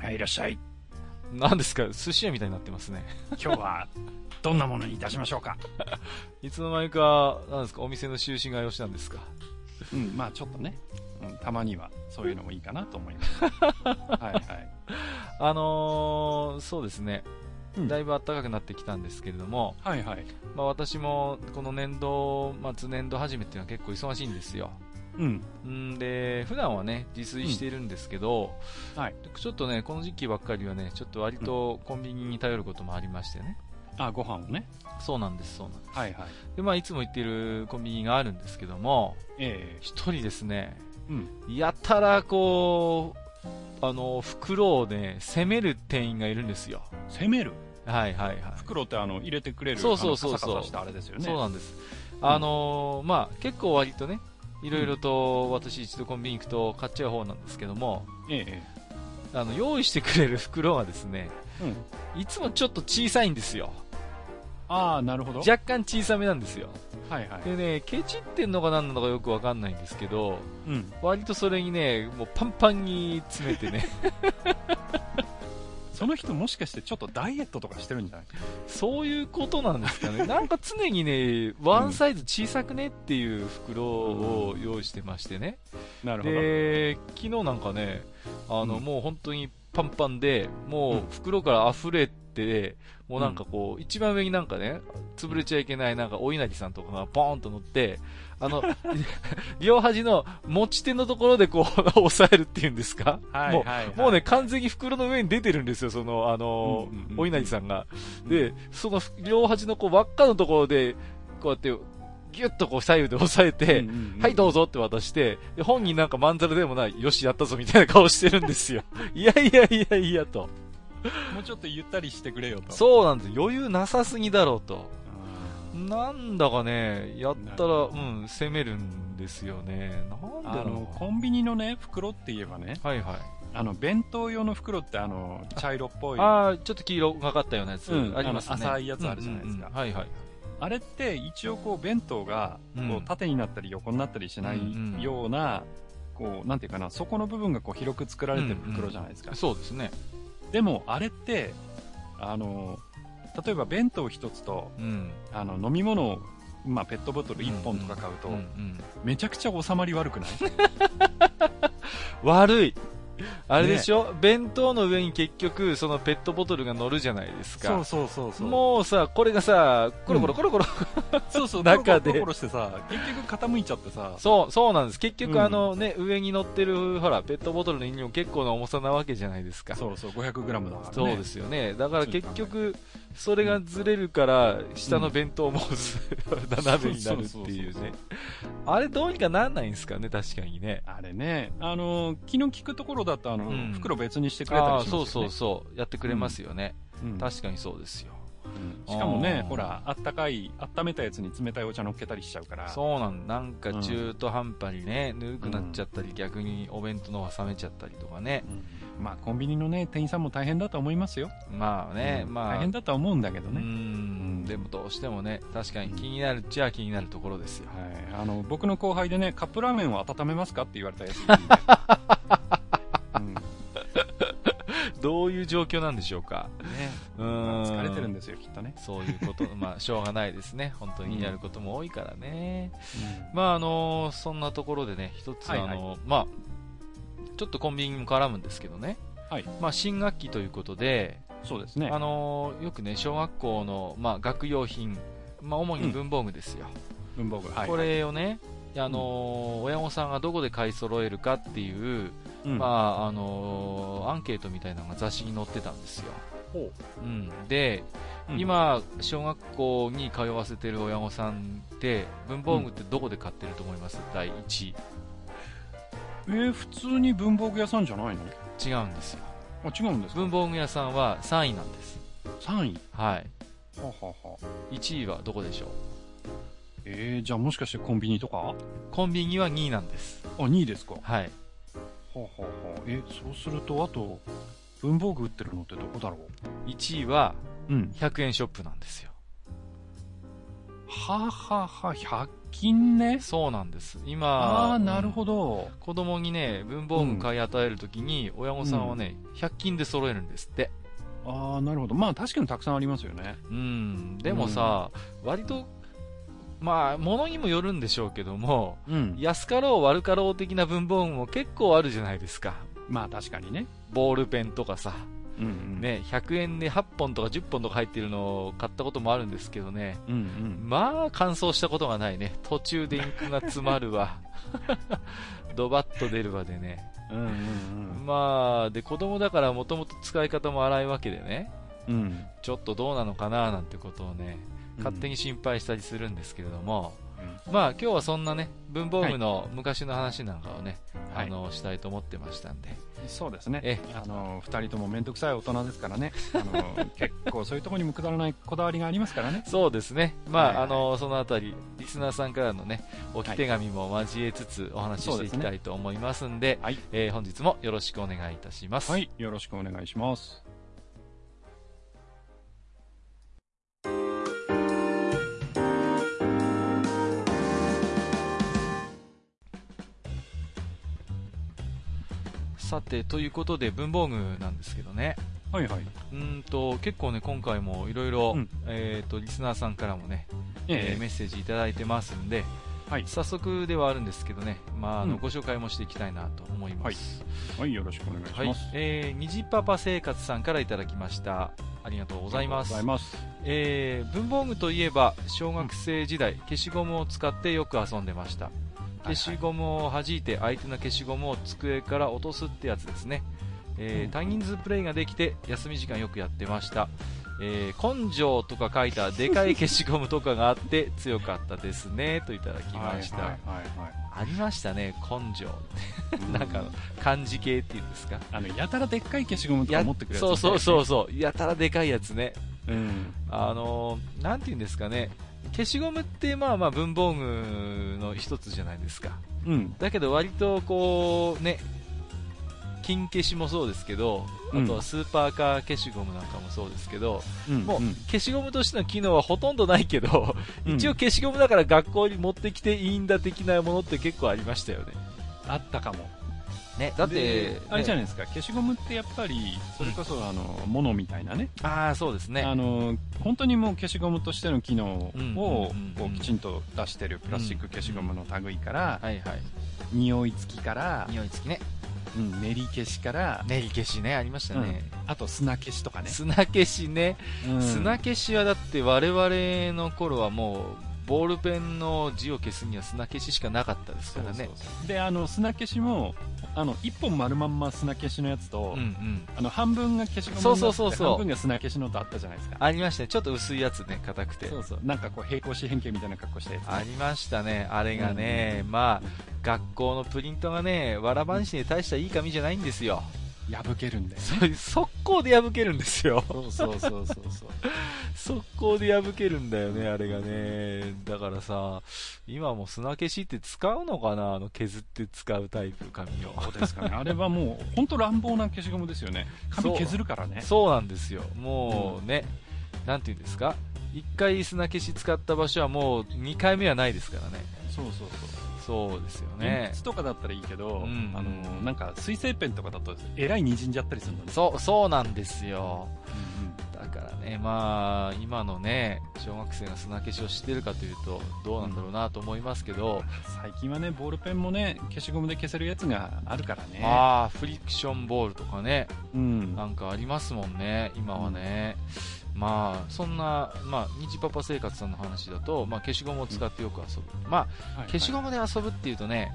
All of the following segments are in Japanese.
はい、いらっしゃい。ー何ですか寿司屋みたいになってますね今日は、どんなものにいたしましょうか？いつの間にかなんですかお店の終身がよしなんですか？うん、まあちょっとね、うん、たまにはそういうのもいいかなと思います。はいはい。あのー、そうですね、うんだいぶ暖かくなってきたんですけれども、はいはい。まあ、私もこの年度末年度始めっていうのは結構忙しいんですようん。んで普段はね自炊しているんですけど、はい。ちょっとねこの時期ばっかりはねちょっと割とコンビニに頼ることもありましてね、あ、ご飯をね。そうなんですそうなんですはいはい。で、まあ、いつも行っているコンビニがあるんですけどもえ一人ですねえうん。やたらこうあの袋をね攻める店員がいるんですよ攻める？はいはいはい袋ってあの、入れてくれる。そうそうそうそう。そうなんです。あのーまあ、結構割とね、いろいろと私一度コンビニ行くと買っちゃう方なんですけども、ええあの、用意してくれる袋がですね、ええうん。いつもちょっと小さいんですよ。ああ、なるほど。若干小さめなんですよ。はいはい。でね、ケチってんのか何なのかよくわかんないんですけど、うん。割とそれにね、もうパンパンに詰めてね、その人もしかしてちょっとダイエットとかしてるんじゃない？そういうことなんですかね。なんか常にね、ワンサイズ小さくねっていう袋を用意してましてね。なるほど。で昨日なんかねあの、うんもう本当にパンパンでもう袋から溢れて、もうなんかこう、一番上になんかね潰れちゃいけないなんかお稲荷さんとかがポーンと乗ってあの 両端の持ち手のところでこう 押さえるっていうんですか、もうはいはいはいもうね完全に袋の上に出てるんですよそのあの、うんうんうんお稲荷さんがでその両端のこう輪っかのところでこうやってギュッとこう左右で押さえて、うんうんうんはい、どうぞって渡して、で本人なんかまんざらでもない、よし、やったぞみたいな顔してるんですよ。いやいやいやいやと。もうちょっとゆったりしてくれよと。そうなんです。余裕なさすぎだろうと。あなんだかね、やったら、うん、攻めるんですよね。なん。コンビニのね袋って言えばねはいはい。あの弁当用の袋ってあの茶色っぽいあああ、ちょっと黄色がかったようなやつ、うんありますね。浅いやつあるじゃないですかうんうんうんはいはい。れって一応こう弁当がこうんう縦になったり横になったりしないうんうんようなこうなんていうかなそこの部分がこう広く作られてる袋じゃないですか、そうですね。でもあれってあの例えば弁当一つとうん。あの飲み物をまあ、ペットボトル1本とか買うと、うんうんめちゃくちゃ収まり悪くない？悪い。あれでしょ、弁当の上に結局、そのペットボトルが乗るじゃないですか。そうそうそうそう。もうさ、これがさ、コロコロコロコロ、そうそう。中で。コロコロしてさ結局傾いちゃってさ。そう、そうなんです。結局、うん。あのね、上に乗ってる、ほら、ペットボトルの飲料結構な重さなわけじゃないですか。そうそう 500g だからね。そうですよね。だから結局、それがずれるから、下の弁当もず、斜めになるっていうね。あれどうにかなんないんですかね、確かにね。あれね、あの、気の利くところだと、うん袋別にしてくれたりしますよ、ね。そうそうそう。やってくれますよね。うん確かにそうですよ。うんしかもねほら、あったかい、温めたやつに冷たいお茶乗っけたりしちゃうから。そうなんなんか中途半端にね、ぬるくなっちゃったり、逆にお弁当の方が冷めちゃったりとかね。うんまあ、コンビニのね、店員さんも大変だと思いますよ。まあね、うんまあ。大変だとは思うんだけどうね。ん、でもどうしてもね、確かに気になるっちゃ気になるところですよ。はい。あの、僕の後輩でね、カップラーメンを温めますかって言われたやつ どういう状況なんでしょうか。ね。うーん。疲れてるんですよ、きっとね。そういうこと、まあ、しょうがないですね。本当にやることも多いからね。まあ、あのそんなところでね、一つ、はいはいあのまあ、ちょっとコンビニにも絡むんですけどね。はいまあ、新学期ということで、そうですね。あのよくね、小学校の、まあ、学用品、まあ、主に文房具ですよ。文房具。はい。これをね、あの親御さんがどこで買い揃えるかっていう、うん、まああのアンケートみたいなのが雑誌に載ってたんですよ。ほうん、で、ううん、今、小学校に通わせてる親御さんって、文房具ってどこで買ってると思います、第1位。えー普通に文房具屋さんじゃないの？違うんですよ。あ、違うんですか？文房具屋さんは3位なんです。?3 位？はい。はあはあはあ1位はどこでしょう？えー、じゃあもしかしてコンビニとか？あ、コンビニは2位なんです。2位ですか？はははあはあえ、そうすると、あと、文房具売ってるのってどこだろ1位はううん。100円ショップなんですよ。はあはあはあ、100均ね？そうなんです。あ今、あ、なるど。ほど。子供にね、文房具買い与えるときに、親御さんはね、100均で揃えるんですって。ああ、なるほど。まあ確かにたくさんありますよね。うん。でもさ、割と、まあ、物にもよるんでしょうけども、うん。安かろう悪かろう的な文房具も結構あるじゃないですか。まあ確かにね。ボールペンとかさ、うんうん。。ね、100円で8本とか10本とか入ってるのを買ったこともあるんですけどね、うんうん。まあ、乾燥したことがないね。途中でインクが詰まるわ。ドバッと出るわでね。うんうんまあ、で、子供だからもともと使い方も荒いわけでね、うん。うん。ちょっとどうなのかななんてことをね、勝手に心配したりするんですけれども、まあ今日はそんなね、文房具の昔の話なんかをね、はいあの、したいと思ってましたんで、そうですね。えあの、二人とも面倒くさい大人ですからね。あの、結構そういうところにもくだらないこだわりがありますからね。そうですね。まあ、はいはいあの、そのあたり、リスナーさんからのね、置き手紙も交えつつお話ししていきたいと思いますんで、はい。えー本日もよろしくお願いいたします。はい。よろしくお願いします。さて、ということで文房具なんですけどね。はいはい。うーんと、結構ね、今回もいろいろうん、えっと、リスナーさんからもね、ええーメッセージいただいてますんで、はい早速ではあるんですけどね、まあ、あの、うんご紹介もしていきたいなと思います。えはい。よろしくお願いしはい。ます。えー、虹パパ生活さんからいただきました。ありがとうございます。ます。えー、文房具といえば、小学生時代、消しゴムを使ってよく遊んでました。消しゴムを弾いて相手の消しゴムを机から落とすってやつですね。えーうん多人数プレイができて休み時間よくやってました。えー根性とか書いたでかい消しゴムとかがあって強かったですね、といただきました。はいはいありましたね、根性。はいはい。なんかう漢字系っていうんですか？あの、やたらでっかい消しゴムとか持ってくるやつ、そうそうそうそう、やたらでかいやつね。う。うん。あのーなんて言うんですかね、消しゴムってまあまあ文房具の一つじゃないですか。うん。だけど割とこうね、金消しもそうですけど、うんあとはスーパーカー消しゴムなんかもそうですけど、うん。もううん消しゴムとしての機能はほとんどないけど、うん一応消しゴムだから学校に持ってきていいんだ的なものって結構ありましたよね。あったかも。ね、だってで、あれじゃないねですか、消しゴムってやっぱり、それこそ、あの、ものみたいなね。ああ、そうですね。あの、本当にもう消しゴムとしての機能を、うんうんうんこう、きちんと出してるプラスチック消しゴムの類から、はいはい。匂い付きから、匂い付きね。うん、練り消しから、練り消しね、ありましたね。あと砂消しとかね。砂消しね。うん砂消しはだって我々の頃はもう、ボールペンの字を消すには砂消ししかなかったですからね。で、あの、砂消しも、あの、一本丸まんま砂消しのやつと、うんうん。あの、半分が消しゴムそうそうそうそう半分が砂消しのとあったじゃないですか。ありましたね。ちょっと薄いやつね、硬くて。そうそう。なんかこう、平行四辺形みたいな格好したやつ、ね。ありましたね。あれがね、まあ、学校のプリントがね、わらばんしに大したいい紙じゃないんですよ。破けるんだよね。速攻で破けるんですよ。そうそうそうそうそう。速攻で破けるんだよね、あれがね。だからさ、今も砂消しって使うのかな？あの削って使うタイプ紙を。そうですかね。あれはもう、本当乱暴な消しゴムですよね。紙削るからね。そうなんですよ。もうね、なんていうんですか？一回砂消し使った場所はもう二回目はないですからね。そうそうそう。そうですよ鉛ね。筆とかだったらいいけど、うんあの、なんか水性ペンとかだと、えらい滲んじゃったりするんだね。そう、そうなんですよ。うんだからね、まあ、今のね、小学生が砂消しを知ってるかというと、どうなんだろうなと思いますけど、最近はね、ボールペンもね、消しゴムで消せるやつがあるからね。ああ、フリクションボールとかね、うん。なんかありますもんね、今はね。まあ、そんな、まあ、日パパ生活さんの話だと、まあ、消しゴムを使ってよく遊ぶ。まあ、消しゴムで遊ぶっていうとね。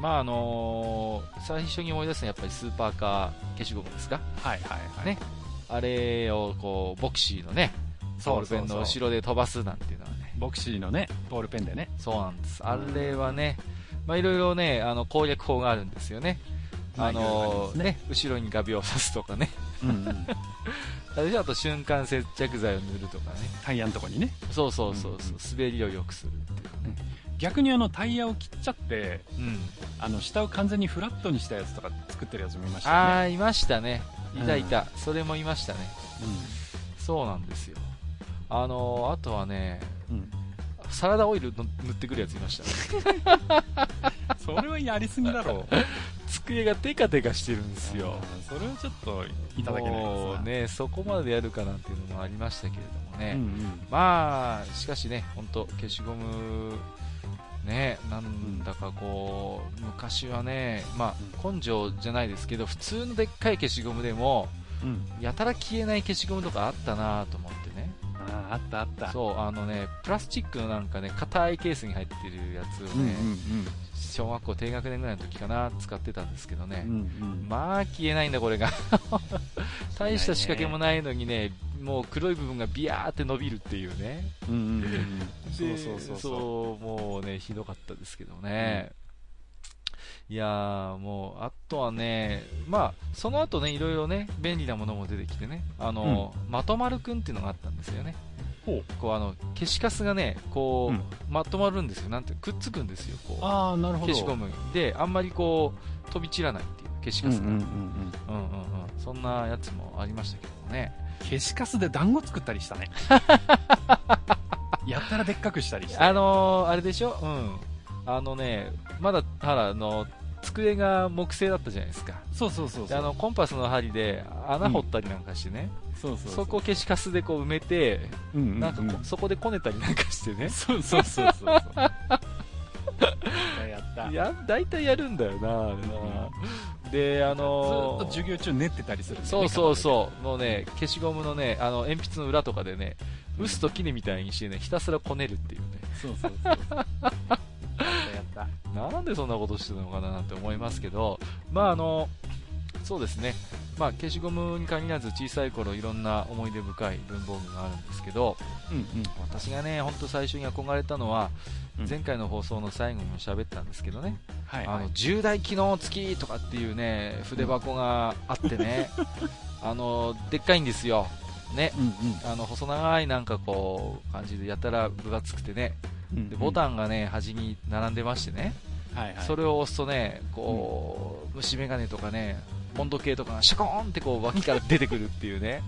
まあ、あのー最初に思い出すのはやっぱりスーパーカー消しゴムですか？はいはいはい。ねあれを、こう、ボクシーのね、ボールペンの後ろで飛ばすなんていうのはね、ボクシーのね、ボールペンでね。そうなんです。あれはね、まあ、いろいろね、あの、攻略法があるんですよね。あのますねね、後ろに画鋲を刺すとかね。うんうん。あと瞬間接着剤を塗るとかね。タイヤのとこにね。そうそうそうそう、うんうん滑りを良くするっていうね。逆にあの、タイヤを切っちゃって、うん。あの、下を完全にフラットにしたやつとか作ってるやつもいましたよね。ああ、いましたね。いたうんいた。それもいましたね。そうなんですよ。あのー、あとはね、うん。うん。サラダオイルの塗ってくるやついましたね。それはやりすぎだろう。机がテカテカしてるんですよ。それはちょっといただけないですね、そこまでやるかなんていうのもありましたけれどもね。うんうん。まあ、しかしね、本当消しゴム、ね、なんだかこう、昔はね、まあ、根性じゃないですけど、普通のでっかい消しゴムでも、うん。やたら消えない消しゴムとかあったなと思ってね。ああ、あったあった。そう、あのね、プラスチックのなんかね、硬いケースに入ってるやつをうんうんね、小学校低学年ぐらいの時かな、使ってたんですけどねうん。。うんうん。まあ、消えないんだ、これが。大した仕掛けもないのにね、もう黒い部分がビヤーって伸びるっていうね。うんうんうんそうそうそうそう。そうもうね、ひどかったですけどね。いやー、もう、あとはね、まあ、その後ね、いろいろね、便利なものも出てきてね、あの、まとまるくんっていうのがあったんですよね。ほう。こう、あの、消しカスがね、こう、うんまとまるんですよ。なんて、くっつくんですよ、こう。ああ、なるほど。消しゴムに。で、あんまりこう、飛び散らないっていう、消しカスが。うんうんうんうん。うんうんうん。そんなやつもありましたけどもね。消しカスで団子作ったりしたね。やったらでっかくしたりして。あのー、あれでしょ？うん。あのね、まだ、ほら、あの、机が木製だったじゃないですか。そうそうそうあの、コンパスの針で穴掘ったりなんかしてね、そうそうそこを消しカスでこう埋めて、うんうんうん、なんかそこでこねたりなんかしてね。そうそうそうそう。やった。いや、大体やるんだよな、あれな。で、あずっのーと授業中練ってたりするねそうそうそう、もうね、消しゴムのね、あの、鉛筆の裏とかでね、薄と杵みたいにしてね、ひたすらこねるっていうね。そうそうそう。やった。なんでそんなことしてるのかななんて思いますけど、まああの、そうですね、まあ消しゴムに限らず小さい頃いろんな思い出深い文房具があるんですけど、うんうん。私がね、本当最初に憧れたのは、うん前回の放送の最後にも喋ったんですけどね、はいはいあの、。重大機能付きとかっていうね、筆箱があってね、あの、でっかいんですよ。ね。うんあの、細長いなんかこう、感じでやたら分厚くてね、うん。でボタンがね、端に並んでましてね、はいはい。それを押すとね、こう、虫眼鏡とかね、温度計とかがシャコーンってこう脇から出てくるっていうね。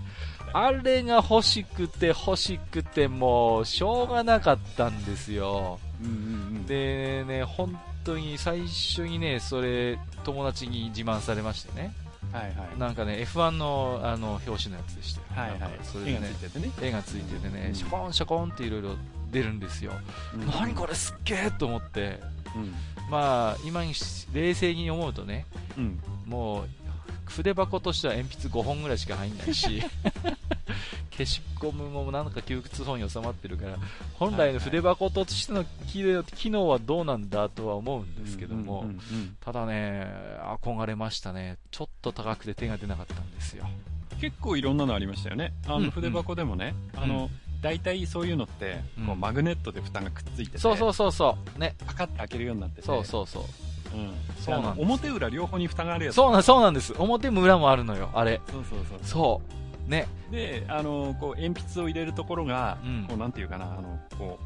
あれが欲しくて欲しくてもう、しょうがなかったんですよ。うんうんうん。でね、本当に最初にね、それ、友達に自慢されましてね。はいはい。なんかね、F1 のあの表紙のやつでしたよ。はいはい。それでねついててね。絵がついててね、うんシャコーンシャコーンっていろいろ出るんですよ。何これすっげえと思って。うん。まあ、今に冷静に思うとね、うん。もう、筆箱としては鉛筆5本ぐらいしか入んないし、消しゴムもなんか窮屈そうに収まってるから、本来の筆箱としての機能はどうなんだとは思うんですけども、うんうんうんただね、憧れましたね。ちょっと高くて手が出なかったんですよ。結構いろんなのありましたよね。あうんの筆箱でもね、うんあの、大体そういうのって、こううんマグネットで蓋がくっついてて、そうそうそうそう。ね。パカッて開けるようになってて、そうそうそう。うん。そうなん表裏両方に蓋があるやつ。そうなん、そうなんです。表も裏もあるのよ、あれ。そうそうそう。そう。ね。で、あの、こう、鉛筆を入れるところが、うんこう、なんていうかな、あの、こ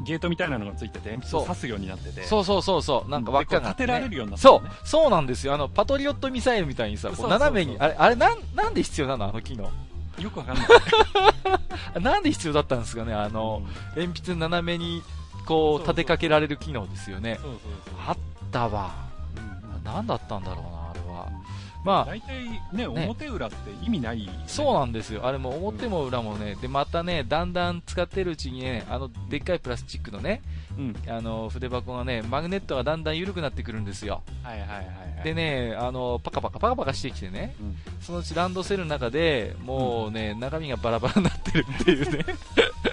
う、ゲートみたいなのがついてて、鉛筆を刺すようになってて、そうそうそうそう。なんか輪っかがね、立てられるようになってそうそうなんですよ。あの、パトリオットミサイルみたいにさ、斜めに、あれ、あれ、なん、なんで必要なのあの機能？よくわかんない。あ なんで必要だったんですかねあの、鉛筆斜めに、こう、立てかけられる機能ですよね。あったわ。うんなんだったんだろうな、あれは。まあ、大体ね、表裏って意味ない、そうなんですよ。あれも表も裏もね、で、またね、だんだん使ってるうちにね、あの、でっかいプラスチックのね、うん。あの、筆箱がね、マグネットがだんだん緩くなってくるんですよ。はいはいはいはい。でね、あの、パカパカパカパカしてきてね、うん、そのうちランドセルの中で、もうね、中身がバラバラになってるっていうね、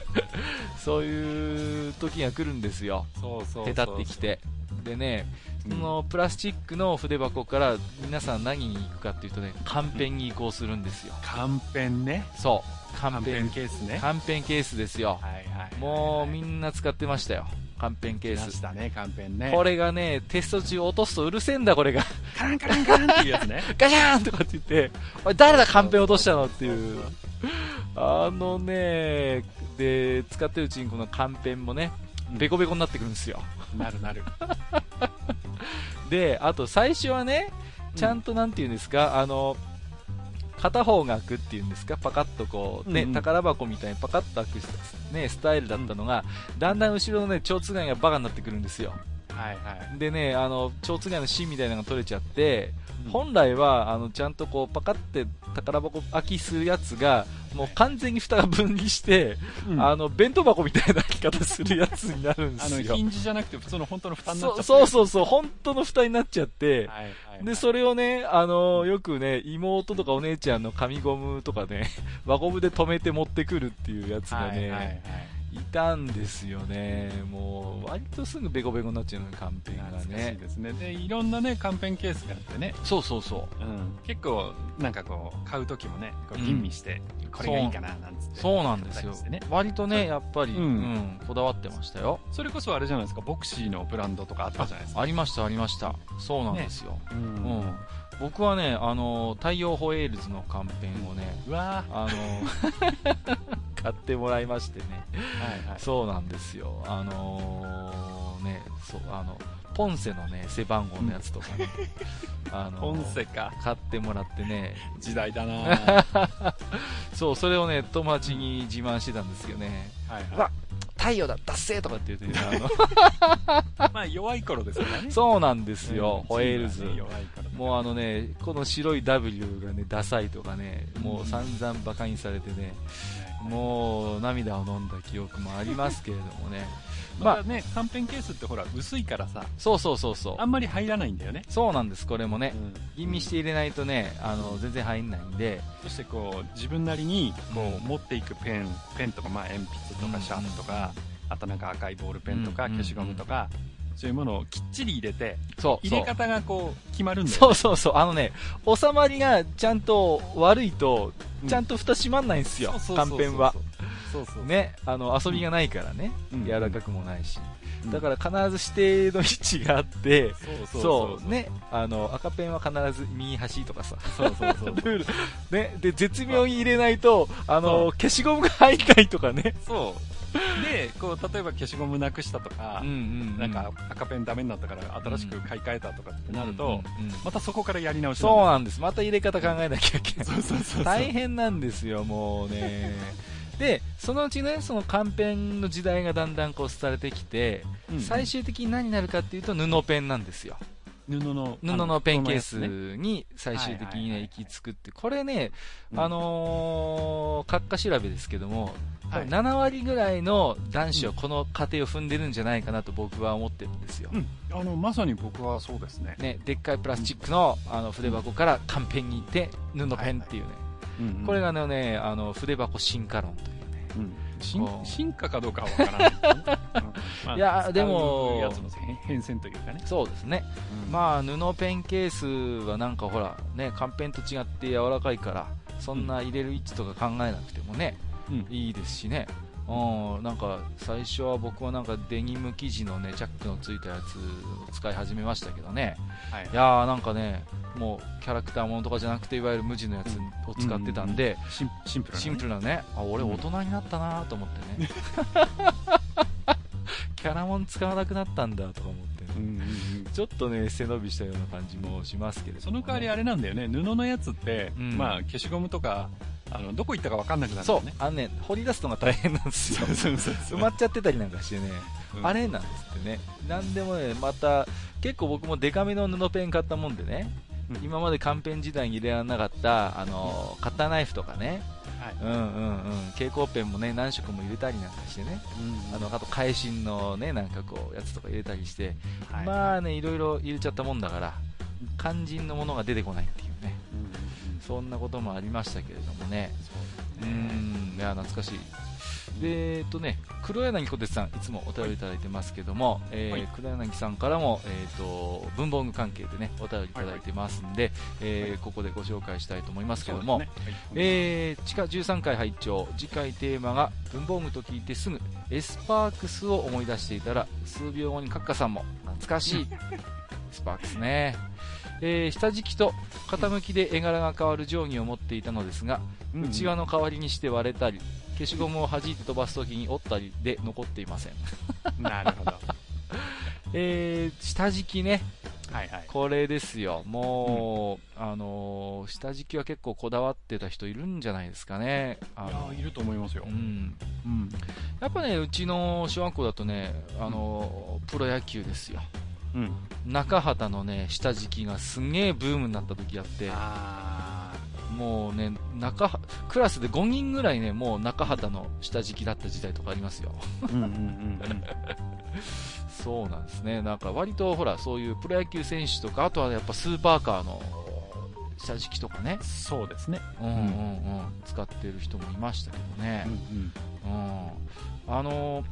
そういう時が来るんですよ。そうそうそう。へたってきて。でね、うんそのプラスチックの筆箱から皆さん何に行くかっていうとね、カンペンに移行するんですよ。カンペンね。そう、カンペンケースね。カンペンケースですよ。はいはいはい。もうみんな使ってましたよ。カンペンケース。来ましたね、カンペンね。これがね、テスト中落とすとうるせえんだ、これが。カランカランカランっていうやつね。ガシャーンとかって言って、おい、誰だ、カンペン落としたのっていう。あのね、で、使ってるうちにこのカンペンもね、ベコベコになってくるんですよ。なるなる。で、あと最初はね、ちゃんとなんていうんですか、あの、片方が開くっていうんですか、パカッとこう、ね、うんうん宝箱みたいにパカッと開く、ね、スタイルだったのが、だんだん後ろのね、蝶つがいがバカになってくるんですよ。はいはい。でね、あの、蝶つがいの芯みたいなのが取れちゃって、うん本来は、あの、ちゃんとこう、パカって宝箱開きするやつが、もう完全に蓋が分離して、うんあの、弁当箱みたいな開き方するやつになるんであの、すよヒ。ンジじゃなくて普通の本当の蓋になっちゃそってうそうそうそう、本当の蓋になっちゃって、はいはい。で、それをね、あのよくね、妹とかお姉ちゃんの紙ゴムとかね、輪ゴムで止めて持ってくるっていうやつがね、はいはいはい。いたんですよね。もう、割とすぐベコベコになっちゃうのに、カンペンがね。ですね。で、いろんなね、カンペンケースがあってね。そうそうそう。うん。結構、なんかこう、買うときもね、こううん吟味して、これがいいかな、なんつって。そうなんですよね。割とね、やっぱり、ううんん、こだわってましたよ。それこそあれじゃないですか、ボクシーのブランドとかあったじゃないですか。ありました、ありました。そうなんですよ。ううんん。僕はね、あの、太陽ホエールズのカンペンをね、うわあの、買ってもらいましてね。ーはいはい。そうなんですよ。あのー、ね、そう、あの、ポンセのね、背番号のやつとかね、あのーポンセか。買ってもらってね、時代だなは そう、それをね、友達に自慢してたんですけどね、いうわは太陽だ、達成とかって言ってね、あの、い。まあ、弱い頃ですよね。そうなんですうんよ、ホエールズねもうあのね、この白い W がね、ダサいとかね、もう散々バカにされてね、もう涙を飲んだ記憶もありますけれどもね。まあまあね、カンペンケースってほら、薄いからさ、そうそうそうそうあ。んまり入らないんだよね。そうなんです、これもね。うん吟味して入れないとね、あの、全然入んないんで、そしてこう、自分なりに、こう持っていくペン、ペンとか、まあ、鉛筆とうんかシャープとか、あとなんか赤いボールペンとか、うん消しゴムとか、いうものをきっちり入れて、そう。入れ方がこう、決まるんだよそうそうそう。あのね、収まりがちゃんと悪いと、ちゃんと蓋閉まんないんですよそう、そうそうンペンは。。そうそう。ね、あの、遊びがないからね、うん柔らかくもないし。うんだから必ず指定の位置があって、そうそうそう、ね、あの、赤ペンは必ず右端とかさ、そうそうそう。ルール、ね、で、絶妙に入れないと、あの、消しゴムが入んないとかね。そう。で、こう、例えば消しゴムなくしたとか、んなんか赤ペンダメになったから新しく買い替えたとかってなると、うんうんうんまたそこからやり直しそうななんです。また入れ方考えなきゃいけない。そうそうそう。大変なんですよ、もうね。で、そのうちね、そのカンペンの時代がだんだんこう廃れてきて、うん最終的に何になるかっていうと布ペンなんですよ。布の、布のペンケースに最終的にね、行き着くって。これね、うん。あのー、閣下調べですけども、はい。7割ぐらいの男子はこの過程を踏んでるんじゃないかなと僕は思ってるんですよ。うん、あの、まさに僕はそうですね。ね、でっかいプラスチックのあの筆箱からカンペンに行って布ペンっていうね、うん。これがね、あの筆箱進化論というね、うん進進化かどうかはわからない まあいやでも。やつの変変遷というかね。そうですね、うん。まあ布ペンケースはなんかほら、ね、カンペンと違って柔らかいから、そんな入れる位置とか考えなくてもね、うん。いいですしね。うん、なんか最初は僕はなんかデニム生地のねチャックのついたやつを使い始めましたけどね。はい。いやーなんかねもうキャラクターものとかじゃなくていわゆる無地のやつを使ってたんで、シンシンプルなね。シンプルなね。あ俺うん。大人になったなと思ってね、キャラモン使わなくなったんだとか思ってね、うんうんうん。ちょっとね背伸びしたような感じもしますけれどもね、その代わりあれなんだよね、布のやつって、うん。まあ消しゴムとか、あのどこ行ったか分かんなくなるんだそう。あのね掘り出すのが大変なんですよ。埋まっちゃってたりなんかしてね、うん。あれなんですってね。なんでもねまた結構僕もデカめの布ペン買ったもんでね。うん。今までカンペン時代に入れられなかったあのカッターナイフとかね。はい。うんうんうん。蛍光ペンもね何色も入れたりなんかしてね。あのあと会心のねなんかこうやつとか入れたりして、はい。まあねいろいろ入れちゃったもんだから肝心のものが出てこないっていうね。うんうんうんそんなこともありましたけれどもね。うねんいや懐かしい。で、えっとね、黒柳小鉄さん、いつもお便りいただいてますけども、えーはい。黒柳さんからも、えっと、文房具関係でね、お便りいただいてますんで、えーここでご紹介したいと思いますけども、ね。はい。えー地下13回拝聴次回テーマが文房具と聞いてすぐエスパークスを思い出していたら数秒後にカッカさんも懐かしい。スパークスね、えー下敷きと傾きで絵柄が変わる定規を持っていたのですが、うんうん内輪の代わりにして割れたり消しゴムを弾いて飛ばす時に折ったりで残っていません、なるほど。えー下敷きねはいはい。これですよもう、あのー下敷きは結構こだわってた人いるんじゃないですかねあのいやーいると思いますよう。んうん。やっぱね、うちの小学校だとね、あの、プロ野球ですよ。うん。中畑のね、下敷きがすんげえブームになった時あって、あもうね、中は、クラスで5人ぐらいね、もう中畑の下敷きだった時代とかありますよ。ーうんうんうんうん。そうなんですね。なんか割とほら、そういうプロ野球選手とか、あとはやっぱスーパーカーの下敷きとかね、そうですね。うんうんうん、使ってる人もいましたけどね。うんうん。あの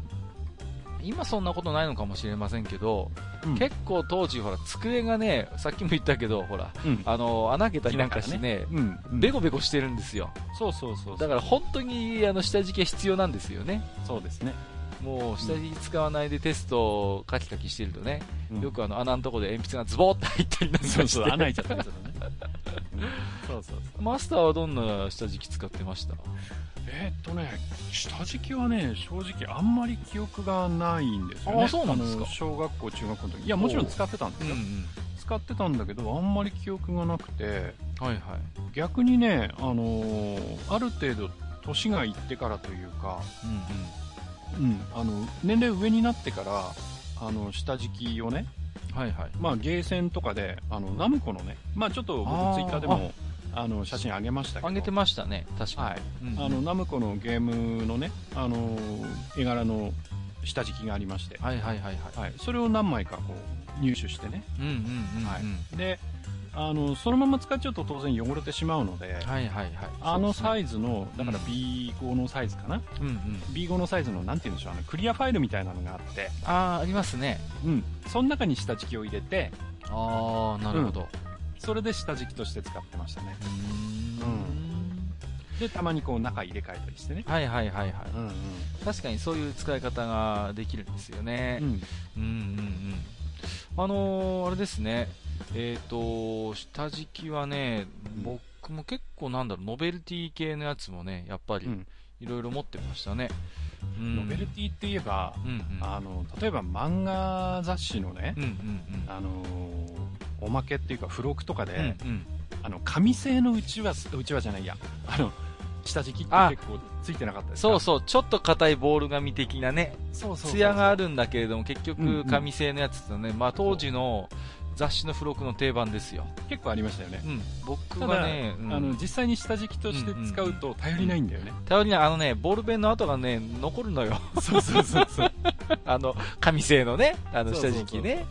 今そんなことないのかもしれませんけど、うん。結構当時ほら机がねさっきも言ったけどほらうん。あの穴開けたりなんかしてねうん。うんベコベコしてるんですよそうそうそう。だから本当にあの下敷きが必要なんですよねそうですね。もう下敷き使わないでテストをカキカキしてるとね、うんよくあの穴のとこで鉛筆がズボーって入ったりなんかしてそうそう、穴開いちゃったりするのね。う んそうそうそう。マスターはどんな下敷き使ってました？えーっとね、下敷きはね、正直あんまり記憶がないんですよね。あそうなんですか小学校、中学校の時。いや、もちろん使ってたんですよ。ん使ってたんだけど、あんまり記憶がなくて、はいはい逆にね、あのーある程度、年がいってからというか、うんうんうん、あの、年齢上になってから、あの、下敷きをね、はいはい。まあ、ゲーセンとかで、あの、ナムコのね、まあ、ちょっと僕ツイッターでも、あ。の、写真あげましたけど。あげてましたね確かに、はい。うんうん。あの、ナムコのゲームのね、あの、絵柄の下敷きがありまして、はいはいはいはい。はい。それを何枚かこう、入手してね。うんうんうんうん。はい。で、あの、そのまま使っちゃうと当然汚れてしまうので、はいはいはい。あのサイイズの、だからうん B5 のサイズかな、うんうん ?B5 のサイズの、なんて言うんでしょう、あの、クリアファイルみたいなのがあって、ああありますね。うん。その中に下敷きを入れて、ああなるほど、それで下敷きとして使ってましたね。うーん。で、たまにこう中入れ替えたりしてね。はいはいはいはい、うんうん。確かにそういう使い方ができるんですよね、うん。うん、うんうんうんあのーあれですね。えっ、と下敷きはねうん。僕も結構なんだろうノベルティ系のやつもねやっぱりうん。いろいろ持ってましたね、うん。ノベルティって言えば、うんうん。あの、例えば漫画雑誌のねうん、うんあのーおまけっていうか付録とかで、うんうん。うんあの、紙製のうちわ、うちわじゃないや、あの、下敷きってあ結構ついてなかったですか？そうそうちょっと硬いボール紙的なねそうそうそう艶があるんだけれども結うんうん局紙製のやつだね、まあ当時の雑誌の付録の定番ですよ、結構ありましたよね。うん、僕はね、うん。あの、実際に下敷きとして使うと頼りないんだよね。頼りない。あのねボールペンの跡がね残るのよ。そうそうそうそう。あの紙製のねあの下そうそうそう。敷きね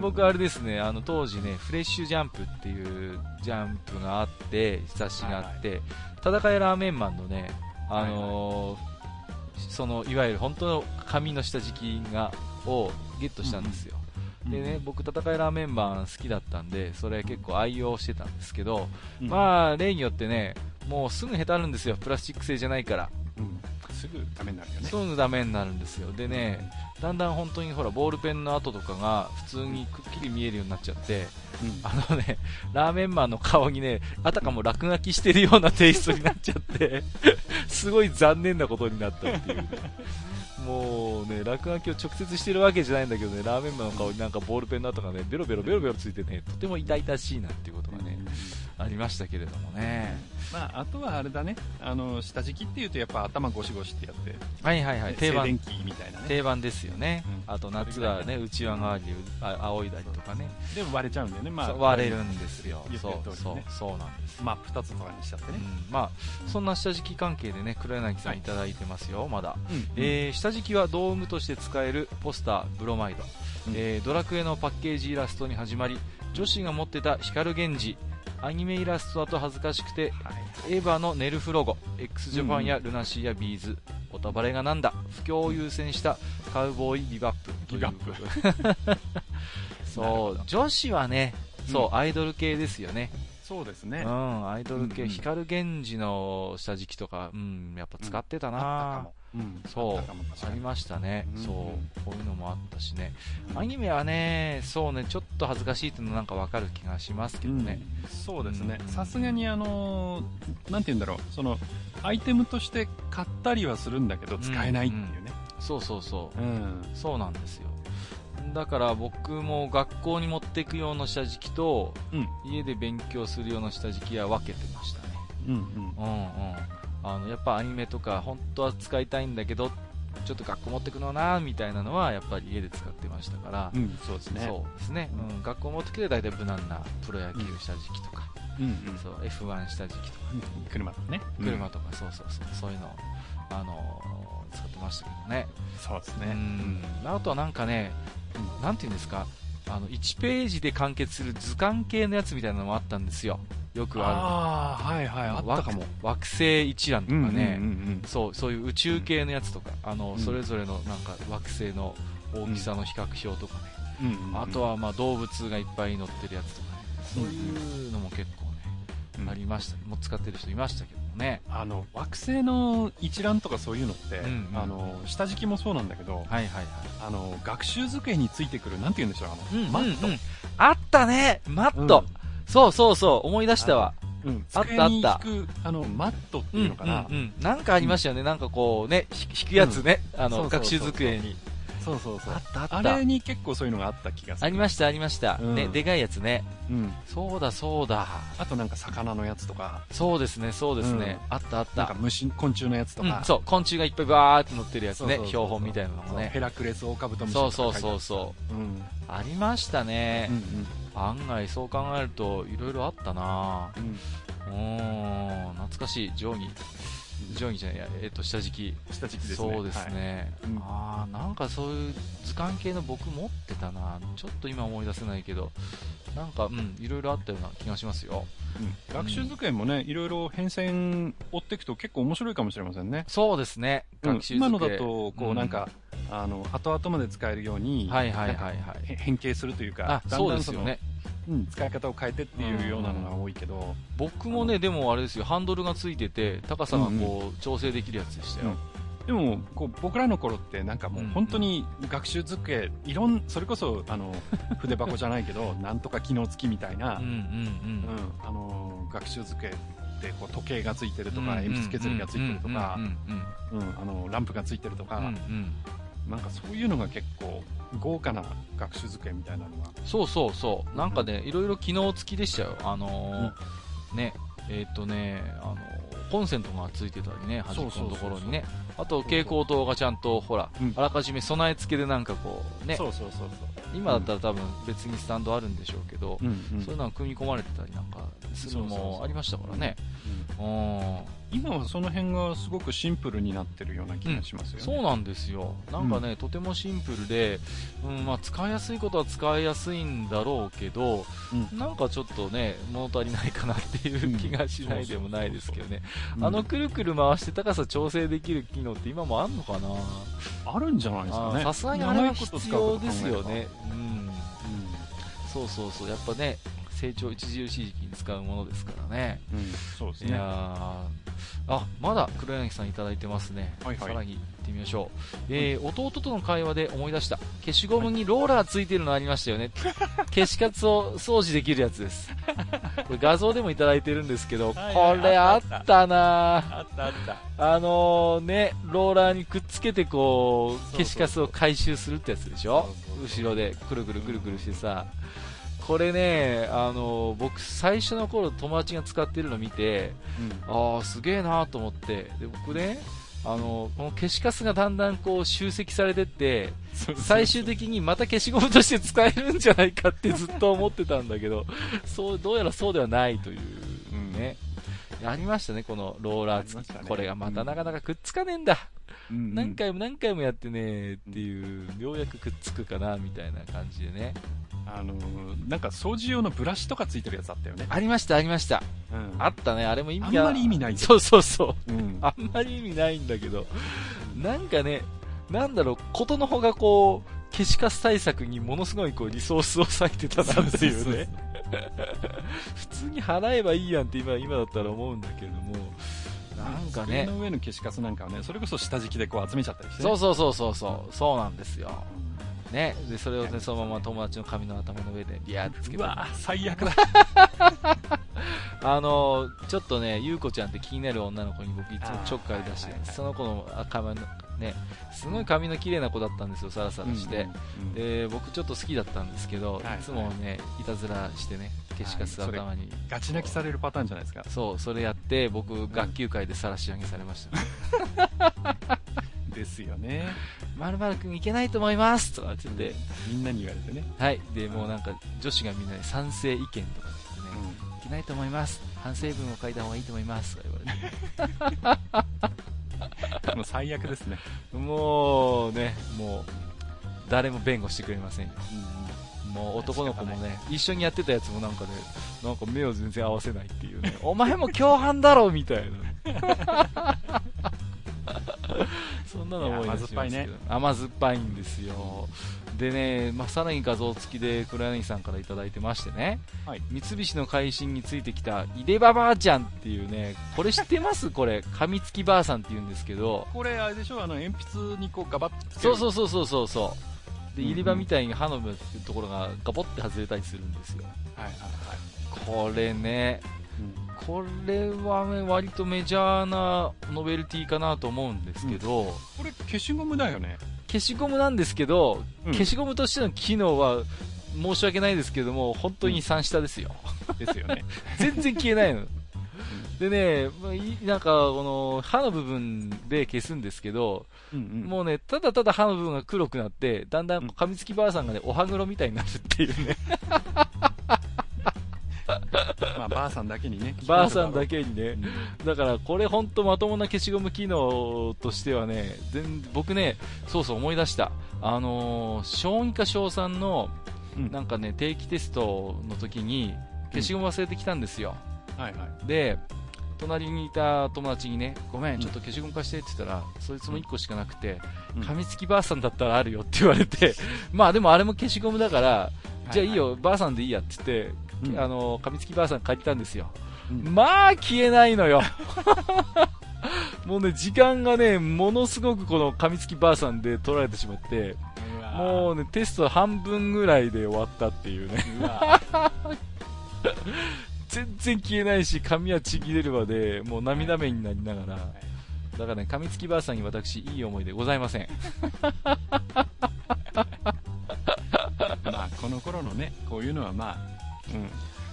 僕あれですねあの当時ねフレッシュジャンプっていうジャンプがあって雑誌があって、戦いラーメンマンのねあのーそのいわゆる本当の紙の下敷きがをゲットしたんですよ、うんでね、僕、戦いラーメンマン好きだったんで、それ結構愛用してたんですけど、うん。まあ、例によってね、もうすぐへたるんですよ、プラスチック製じゃないから。うんすぐダメになるよね。すぐダメになるんですよ。でね、だんだん本当にほら、ボールペンの跡とかが普通にくっきり見えるようになっちゃって、うんあのね、ラーメンマンの顔にね、あたかも落書きしてるようなテイストになっちゃって、すごい残念なことになったっていうね。もうね、落書きを直接してるわけじゃないんだけどね、ラーメンマンの顔になんかボールペンの跡がね、ベロベロベロベロついてね、とても痛々しいなっていうことがね、ありましたけれどもね。まあ、あとはあれだね、あの、下敷きっていうとやっぱ頭ゴシゴシってやって、はいはいはい、定番。みたいなね。定番ですよね、うん。あと夏はね、うちわ代わりにあ仰いだりとかね、で割れちゃうんだよね。まあ、割れるんですよ、言ってそうそうそうなんです、真っ二つとかにしちゃってね。うん、まあそんな下敷き関係でね黒柳さんはいいただいてますよ、まだ、うん。えー下敷きは道具として使えるポスターブロマイド、うん。えードラクエのパッケージイラストに始まり女子が持ってた光源氏アニメイラストだと恥ずかしくてはい。エヴァのネルフロゴ x ジャパンやルナシーやビーズおタバレがなんだ不況を優先したカウボーイビバップ。というビバップ。そう女子はねそう、うんアイドル系ですよね。そうですね。うんアイドル系、うんうん光源氏の下敷きとかうんやっぱ使ってたな、あったかも。うん。そうありましたね、うん。そうこういうのもあったしね、うんアニメはねそうねちょっと恥ずかしいっていうのなんかわかる気がしますけどね、うん。そうですね。うん。さすがにあのーなんて言うんだろう。そのアイテムとして買ったりはするんだけど使えないっていうね。そうそうそう。うん。そうなんですよ。だから僕も学校に持っていく用の下敷きとうん。家で勉強する用の下敷きは分けてましたね。うんうん。うんうんあのやっぱアニメとか本当は使いたいんだけどちょっと学校持ってくのなみたいなのはやっぱり家で使ってましたから、うんそうですね。そうですね、うん。うん、学校持ってきて大体無難なプロ野球下敷きとか、うんうん。そう F1 下敷きとか、車とかね。車とか、そうそうそう。そういうのあのー使ってましたけどね。そうですね。うん。あとはなんかね、なんていうんですか？あの1ページで完結する図鑑系のやつみたいなのもあったんですよ。よくあああはいはい。あるったかも。惑惑星一覧とかね、うんうんうんそうそういう宇宙系のやつとか、あのうん。それぞれのなんか惑星の大きさの比較表とかね、うんうんうんあとはまあ動物がいっぱい乗ってるやつとかね、そういうのも結構ね、うんありました、もう使ってる人いましたけど。もね。あの惑星の一覧とかそういうのって、うんうんあの下敷きもそうなんだけどはいはいはい。あの学習机についてくるなんて言うんでしょうあの、うんマット、うん。うんあったねマット、そうそうそう、思い出したわ。うん、あったあった。あのマットってうんいうのかな、うんうんなんかありましたよね、なんかこうね、ひ引くやつね、あの、そうそうそう。学習机に。そうそうそうあったあった。あれに結構そういうのがあった気がするありましたありました。うんね、でかいやつね。うん、そうだそうだ。あとなんか魚のやつとかそうですね、そうですね。あったあった。なんか虫昆虫のやつとか、うん、そう、昆虫がいっぱいバーって乗ってるやつね標本みたいなのもね。ヘラクレスオオカブトムシそうそうそうそあるうんう。ありましたねう。ん案外そう考えると、いろいろあったなうん、懐かしい、定規。定規じゃないや、えっと、下敷き。下敷きですね。そうですね。はい。うん。ああ、なんかそういう図鑑系の僕持ってたな。ちょっと今思い出せないけど、なんか、うん、いろいろあったような気がしますよ。うん。学習机もねいろいろ変遷追っていくと結構面白いかもしれませんね。そうですね。うん。学習今の机だとこうなんか、あの後々まで使えるように、はいはいはいはい。なんかへ変形するというかあ、だんだんのそうですよね。うん、使い方を変えてっていうようなのが多いけど、僕もね、でもあれですよ、ハンドルがついてて、高さがうんこう、調整できるやつでしたよ。でもこう僕らの頃ってなんかもう本当に学習机いろんそれこそあの 筆箱じゃないけどなんとか機能付きみたいな、学習机ってこう時計がついてるとか、うん鉛筆削りがついてるとかランプがついてるとか、うんうんうん。なんかそういうのが結構豪華な学習机みたいなのが、そうそうそう。なんかね、いろいろ機能付きでしたよ。あのーね、えーっとね、あのーコンセントがついてたりね、端っこのところにね。あと、蛍光灯がちゃんと、ほら、うん。あらかじめ備え付けでなんかこう、ね、そうそうそう今だったら多分別にスタンドあるんでしょうけど、そう、うんうん。そういうのが組み込まれてたりなんかするのもありましたからね。うん。うん今はその辺がすごくシンプルになってるような気がしますよね、そうなんですよ。なんかね、とてもシンプルで、うん、まあ、使いやすいことは使いやすいんだろうけど、うんなんかちょっとね、物足りないかなっていう気がしないでもないですけどね。うんあの、くるくる回して高さ調整できる機能って今もあんのかな？あるんじゃないですかねさすがにあれは必要ですよね。うん。うんそうそうそう。やっぱね、成長著しい時期に使うものですからね。うん、そうですいやあ、まだ黒柳さんいただいてますね。はいはいさらに行ってみましょう。えー弟との会話で思い出した。消しゴムにローラーついてるのありましたよね。消しカツを掃除できるやつです。これ画像でもいただいてるんですけど、はいこれあったなあったあったあのーね、ローラーにくっつけてこう、消しカスを回収するってやつでしょ？後ろでくるくるくるくるしてさ。これね、あのー僕最初の頃友達が使ってるの見て、ああ、すげえなと思って。で、僕ね、あの、この消しカスがだんだんこう集積されてって、最終的にまた消しゴムとして使えるんじゃないかってずっと思ってたんだけど、そう、どうやらそうではないというね。ありましたね、このローラー付き。ねこれがまたなかなかくっつかねえんだ。うんうん何回も何回もやってねっていう、ようやくくっつくかな、みたいな感じでね。あのーなんか掃除用のブラシとかついてるやつあったよね、ありました、ありました。うんあったね、あれも意味が。あんまり意味ないそうそうそう。うんあんまり意味ないんだけど、なんかね、なんだろう、ことのほがこう、消しカス対策にものすごいこうリソースを割いてたなっていうね。普通に払えばいいやんって今、今だったら思うんだけれども、なんかね机。の上の消しカスなんかはね、それこそ下敷きでこう集めちゃったりして、そうそうそうそうそう、そうなんですよ。ね。で、それをね、そのまま友達の髪の頭の上でビャーってつけて。うわ最悪だ。あのちょっとね、ゆうこちゃんって気になる女の子に僕いつもちょっかい出してはいはいはいその子の髪の、ね、すごい髪の綺麗な子だったんですよ、サラサラして。うんで、僕ちょっと好きだったんですけど、はいいつもね、いたずらしてね、消しカスはいそれ頭に。ガチ泣きされるパターンじゃないですか？そう、それやって、僕、学級会で晒し上げされました、ね。ですよね。まるまるくんいけないと思いますとかって言って、みんなに言われてね。はい。で、もうなんか、女子がみんなに賛成意見とか言ってね、いけないと思います。反省文を書いた方がいいと思います。とか言われて。もう最悪ですね。もうね、もう、誰も弁護してくれませんよ。もう男の子もね、一緒にやってたやつもなんかね、なんか目を全然合わせないっていうね、お前も共犯だろみたいな。そんなの思い出しますけど甘酸っぱいんですよ。でね、まあ、さらに画像付きで黒柳さんからいただいてましてね、はい。三菱の会心についてきた、いでばばあちゃんっていうね、これ知ってます？これ、噛みつきばあさんって言うんですけど、これ、あれでしょ、あの、鉛筆にこうガバッそうそうそうそうそうそう。で、うんうん。入り場みたいに刃の部っていうところがガポって外れたりするんですよ。はいはいはい。これね、これはね、割とメジャーなノベルティかなと思うんですけど、これ、消しゴムだよね。消しゴムなんですけど、うん消しゴムとしての機能は申し訳ないですけども、本当に3下ですよ。ですよね。全然消えないの。でね、なんか、この、刃の部分で消すんですけど、うんうんもうね、ただただ歯の部分が黒くなって、だんだん噛みつきばあさんがね、お歯黒みたいになるっていうね。まあ、ばあさんだけにね。ばあさんだけにねう。ん。だから、これほんとまともな消しゴム機能としてはね、全僕ね、そうそう思い出した。あのー小2か小3の、うんなんかね、定期テストの時に、消しゴム忘れてきたんですよ。はいはい。で、隣にいた友達にね、ごめん、んちょっと消しゴム貸してって言ったら、そいつも1個しかなくて、うん噛みつきばあさんだったらあるよって言われて、まあでもあれも消しゴムだから、じゃあいいよ、ばあさんでいいやって言って、うんあの、噛みつきばあさん借りたんですよ。うんまあ消えないのよ。もうね、時間がね、ものすごくこの噛みつきばあさんで取られてしまって、もうね、テスト半分ぐらいで終わったっていうね。全然消えないし、髪はちぎれるまで、もう涙目になりながら、だからね、噛みつきばあさんに私、いい思い出ございません。まあ、この頃のね、こういうのはまあ、うん。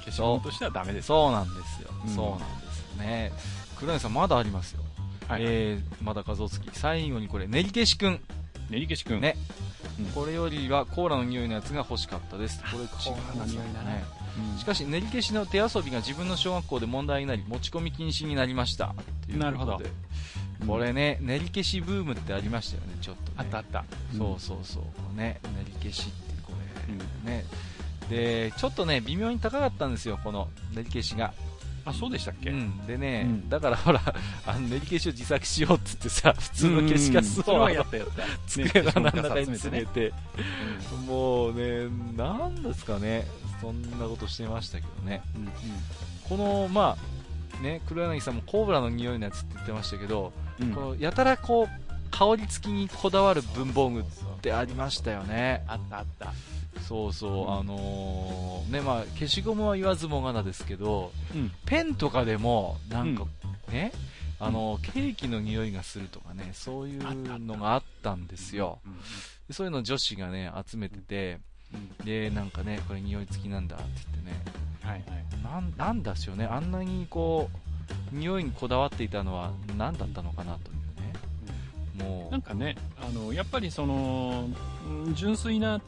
消しゴムとしてはダメです。そうなんですよ。うんそうなんですよね。黒柳さん、まだありますよ。はい。えー、まだ画像付き。最後にこれ、練り消しくん。練り消しくん。ねうんこれよりはコーラの匂いのやつが欲しかったです。これ違うコーラの匂いだねうんしかし、練り消しの手遊びが自分の小学校で問題になり、持ち込み禁止になりました。というなるほどこれね、練り消しブームってありましたよね、ちょっと、ね。あったあった。そうそうそう。ね、練り消しってこれ、うんね。で、ちょっとね、微妙に高かったんですよ、この練り消しが。あ、そうでしたっけ？うん。でね、うんだからほら、あの練り消しを自作しようっつってさ、普通の消しカスをはやったやった。机のね中に詰めねて、もうね、なんですかね、そんなことしてましたけどね。うんうんこの、まあ、ね、黒柳さんもコーブラの匂いのやつって言ってましたけど、うんこのやたらこう、香り付きにこだわる文房具ってありましたよね。あったあった。そうそう、うん。あのーね、まあ、消しゴムは言わずもがなですけど、うん。ペンとかでも、なんか、ね、あの、ケーキの匂いがするとかね、そういうのがあったんですよ。そういうのを女子がね、集めてて、うん。で、なんかね、これ匂い付きなんだって言ってね、はいはい。なんなんだしよね、あんなにこう、匂いにこだわっていたのは何だったのかなというね。もなんかね、あの、やっぱりその、うん純粋な、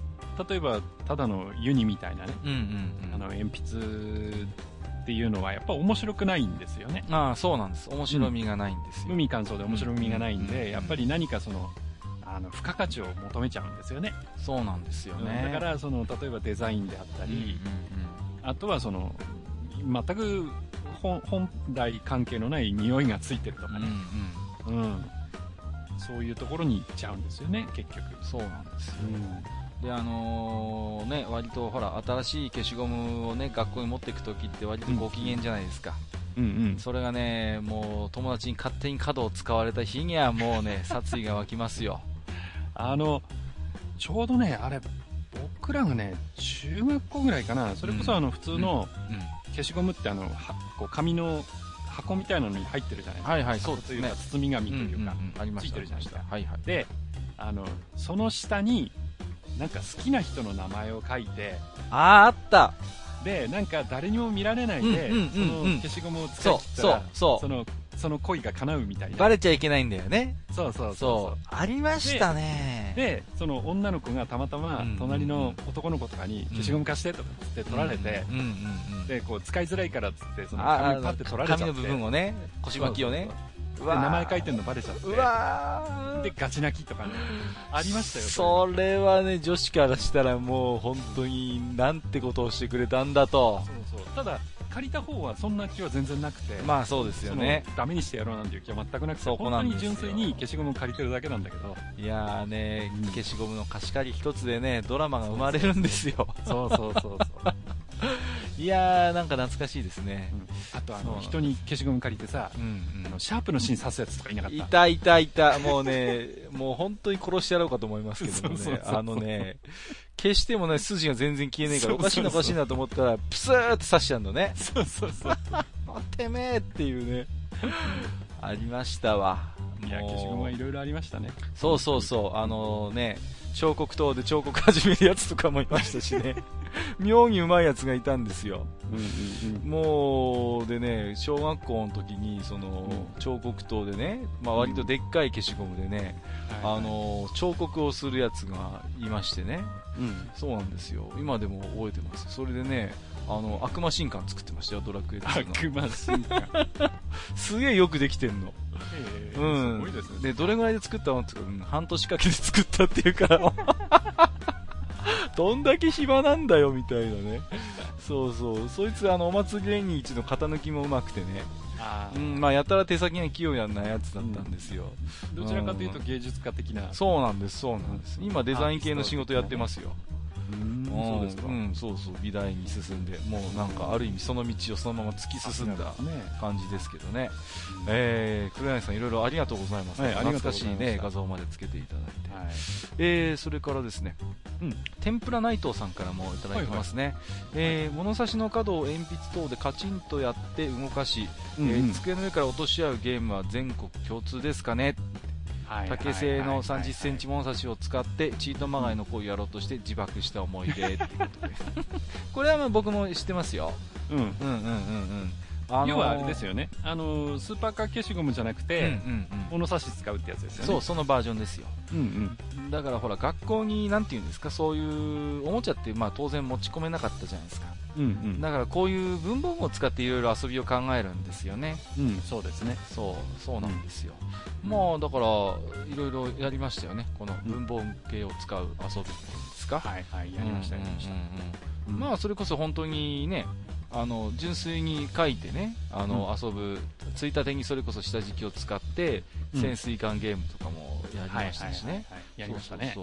例えば、ただのユニみたいなね、う、うんうんうん。あの、鉛筆っていうのは、やっぱ面白くないんですよね。ああ、そうなんです。面白みがないんですよ。無味乾燥で面白みがないんうんで、やっぱり何かその、あの、付加価値を求めちゃうんですよね。そうなんですよね。だから、その、例えばデザインであったうんうんり、あとはその、全く本本来関係のない匂いがついてるとかうん。うんね。うん。そういうところに行っちゃうんですよね、結局。そうなんですよ。うん。で、あのーね、割とほら、新しい消しゴムをね、学校に持っていくときって割とご機嫌じゃないですか。うんうん。それがね、もう友達に勝手に角を使われた日にはもうね、殺意が湧きますよ。あの、ちょうどね、あれ、僕らがね、中学校ぐらいかな、それこそあの、普通のうん。消しゴムってあの、はこう紙の箱みたいなのに入ってるじゃないですか。はいはい、そうですね。包み紙というか、ありました。ついてるじゃないですかはいはい。で、あの、その下に、なんか好きな人の名前を書いて、あー、あったで、なんか誰にも見られないで、その消しゴムを使いそう、そうそその、その恋が叶うみたいな。う。バレちゃいけないんだよね。そうそうそう。ありましたね。で、その女の子がたまたまうん隣の男の子とかに消しゴム貸してとかつって取られて。で、こう使いづらいからっつって、そのあ紙パッて取られちゃって。紙の部分をね、腰巻きをね。そうそうそうで名前書いてんのバレちゃって。うわーで、ガチ泣きとかね。ありましたよ。それはね、女子からしたらもう本当になんてことをしてくれたんだと。そうそう。ただ、借りた方はそんな気は全然なくて。まあそうですよね。ダメにしてやろうなんていう気は全くなくて、本当に純粋に消しゴムを借りてるだけなんだけど。いやーねうん、消しゴムの貸し借り一つでね、ドラマが生まれるんですよ。そうそうそうそう。いやー、なんか懐かしいですね。あとあの、人に消しゴム借りてさう、んあの、シャープの芯刺すやつとかいなかった。いたいたいた、もうね、もう本当に殺してやろうかと思いますけどもね、そうそうそうあのね、消してもね、筋が全然消えねえから、おかしいなおかしいなと思ったら、プスーって刺しちゃうのね。そうそうそう。てめえっていうね。ありましたわ。いや、消しゴムはいろいろありましたね。そうそうそう、あのね、彫刻刀で彫刻始めるやつとかもいましたしね。妙にうまいやつがいたんですよ。うんうんもう、でね、小学校の時に、その、うん彫刻刀でね、まあ割とでっかい消しゴムでね、あ、の、彫刻をするやつがいましてね。うん。そうなんですよ。今でも覚えてます。それでね、あの、悪魔神官作ってましたよ、ドラクエ2の。悪魔神官。すげえよくできてんの。ええうん。すごいですね。で、どれぐらいで作ったのってうん半年かけて作ったっていうから、どんだけ暇なんだよ、みたいなね。そうそう。そいつ、あの、お祭り連日の型抜きもうまくてね。うん、まあ、やたら手先が器用なやつだったんですよ。どちらかというと芸術家的な。そうなんです、そうなんです。今、デザイン系の仕事やってますよ。うんんそうですか。うん、そうそう、美大に進んで、もうなんか、ある意味その道をそのまま突き進んだね。感じですけどね。えー、黒柳さんいろいろありがとうございます。はい懐かしいね、画像までつけていただいて。はい。えー、それからですね、うん天ぷら内藤さんからもいただいてますね、えー物差しの角を鉛筆等でカチンとやって動かし、えー机の上から落とし合うゲームは全国共通ですかね、竹製の30センチ物差しを使ってチートまがいの行為をやろうとして自爆した思い出っていうことで これはまあ僕も知ってますよ、うん。うんうんうんうん、あのー要はあれですよね。あの、スーパーカー消しゴムじゃなくうんうて、んうん物差し使うってやつですよね。そうそのバージョンですようんうん。だからほら学校になんて言うんですか？そういうおもちゃってまあ当然持ち込めなかったじゃないですかうんうん。だからこういう文房具を使っていろいろ遊びを考えるんですよねうん、そうですね。そうそうなんですよ、うんまあだからいろいろやりましたよねこの文房具系を使う遊びですか、はいはい、やりました、やりました。うんうんうんうんまあそれこそ本当にねあの純粋に書いてねあの、遊ぶついたてにそれこそ下敷きを使って、うん潜水艦ゲームとかもやりましたしね、はい。やりましたね。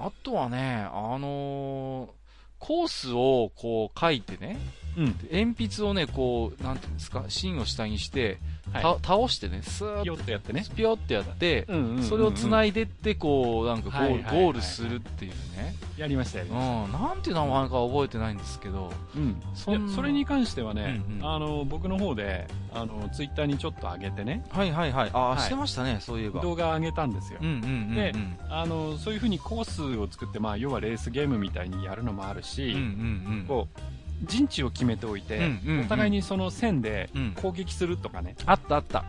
あとはね、あのーコースをこう書いてね、うん。鉛筆をね、こう、なんていうんですか、芯を下にして、はいた倒してね、スーッとやってね。ピョってやって、それを繋いでって、こう、なんかゴール,、ゴールするっていうね。やりました、やりうん、なんていう名前か覚えてないんですけど、た。うん。そそれに関してはね、うんうんあの、僕の方で、あの、ツイッターにちょっと上げてね、はいはいはい、ああ、はいしてましたね、そういえば。動画上げたんですよ。うんうんうんうん。であの、そういう風にコースを作って、まあ、要はレースゲームみたいにやるのもあるし、うんうんうん。こう、陣地を決めておいて、お互いにその線でうん攻撃するとかね。あったあった。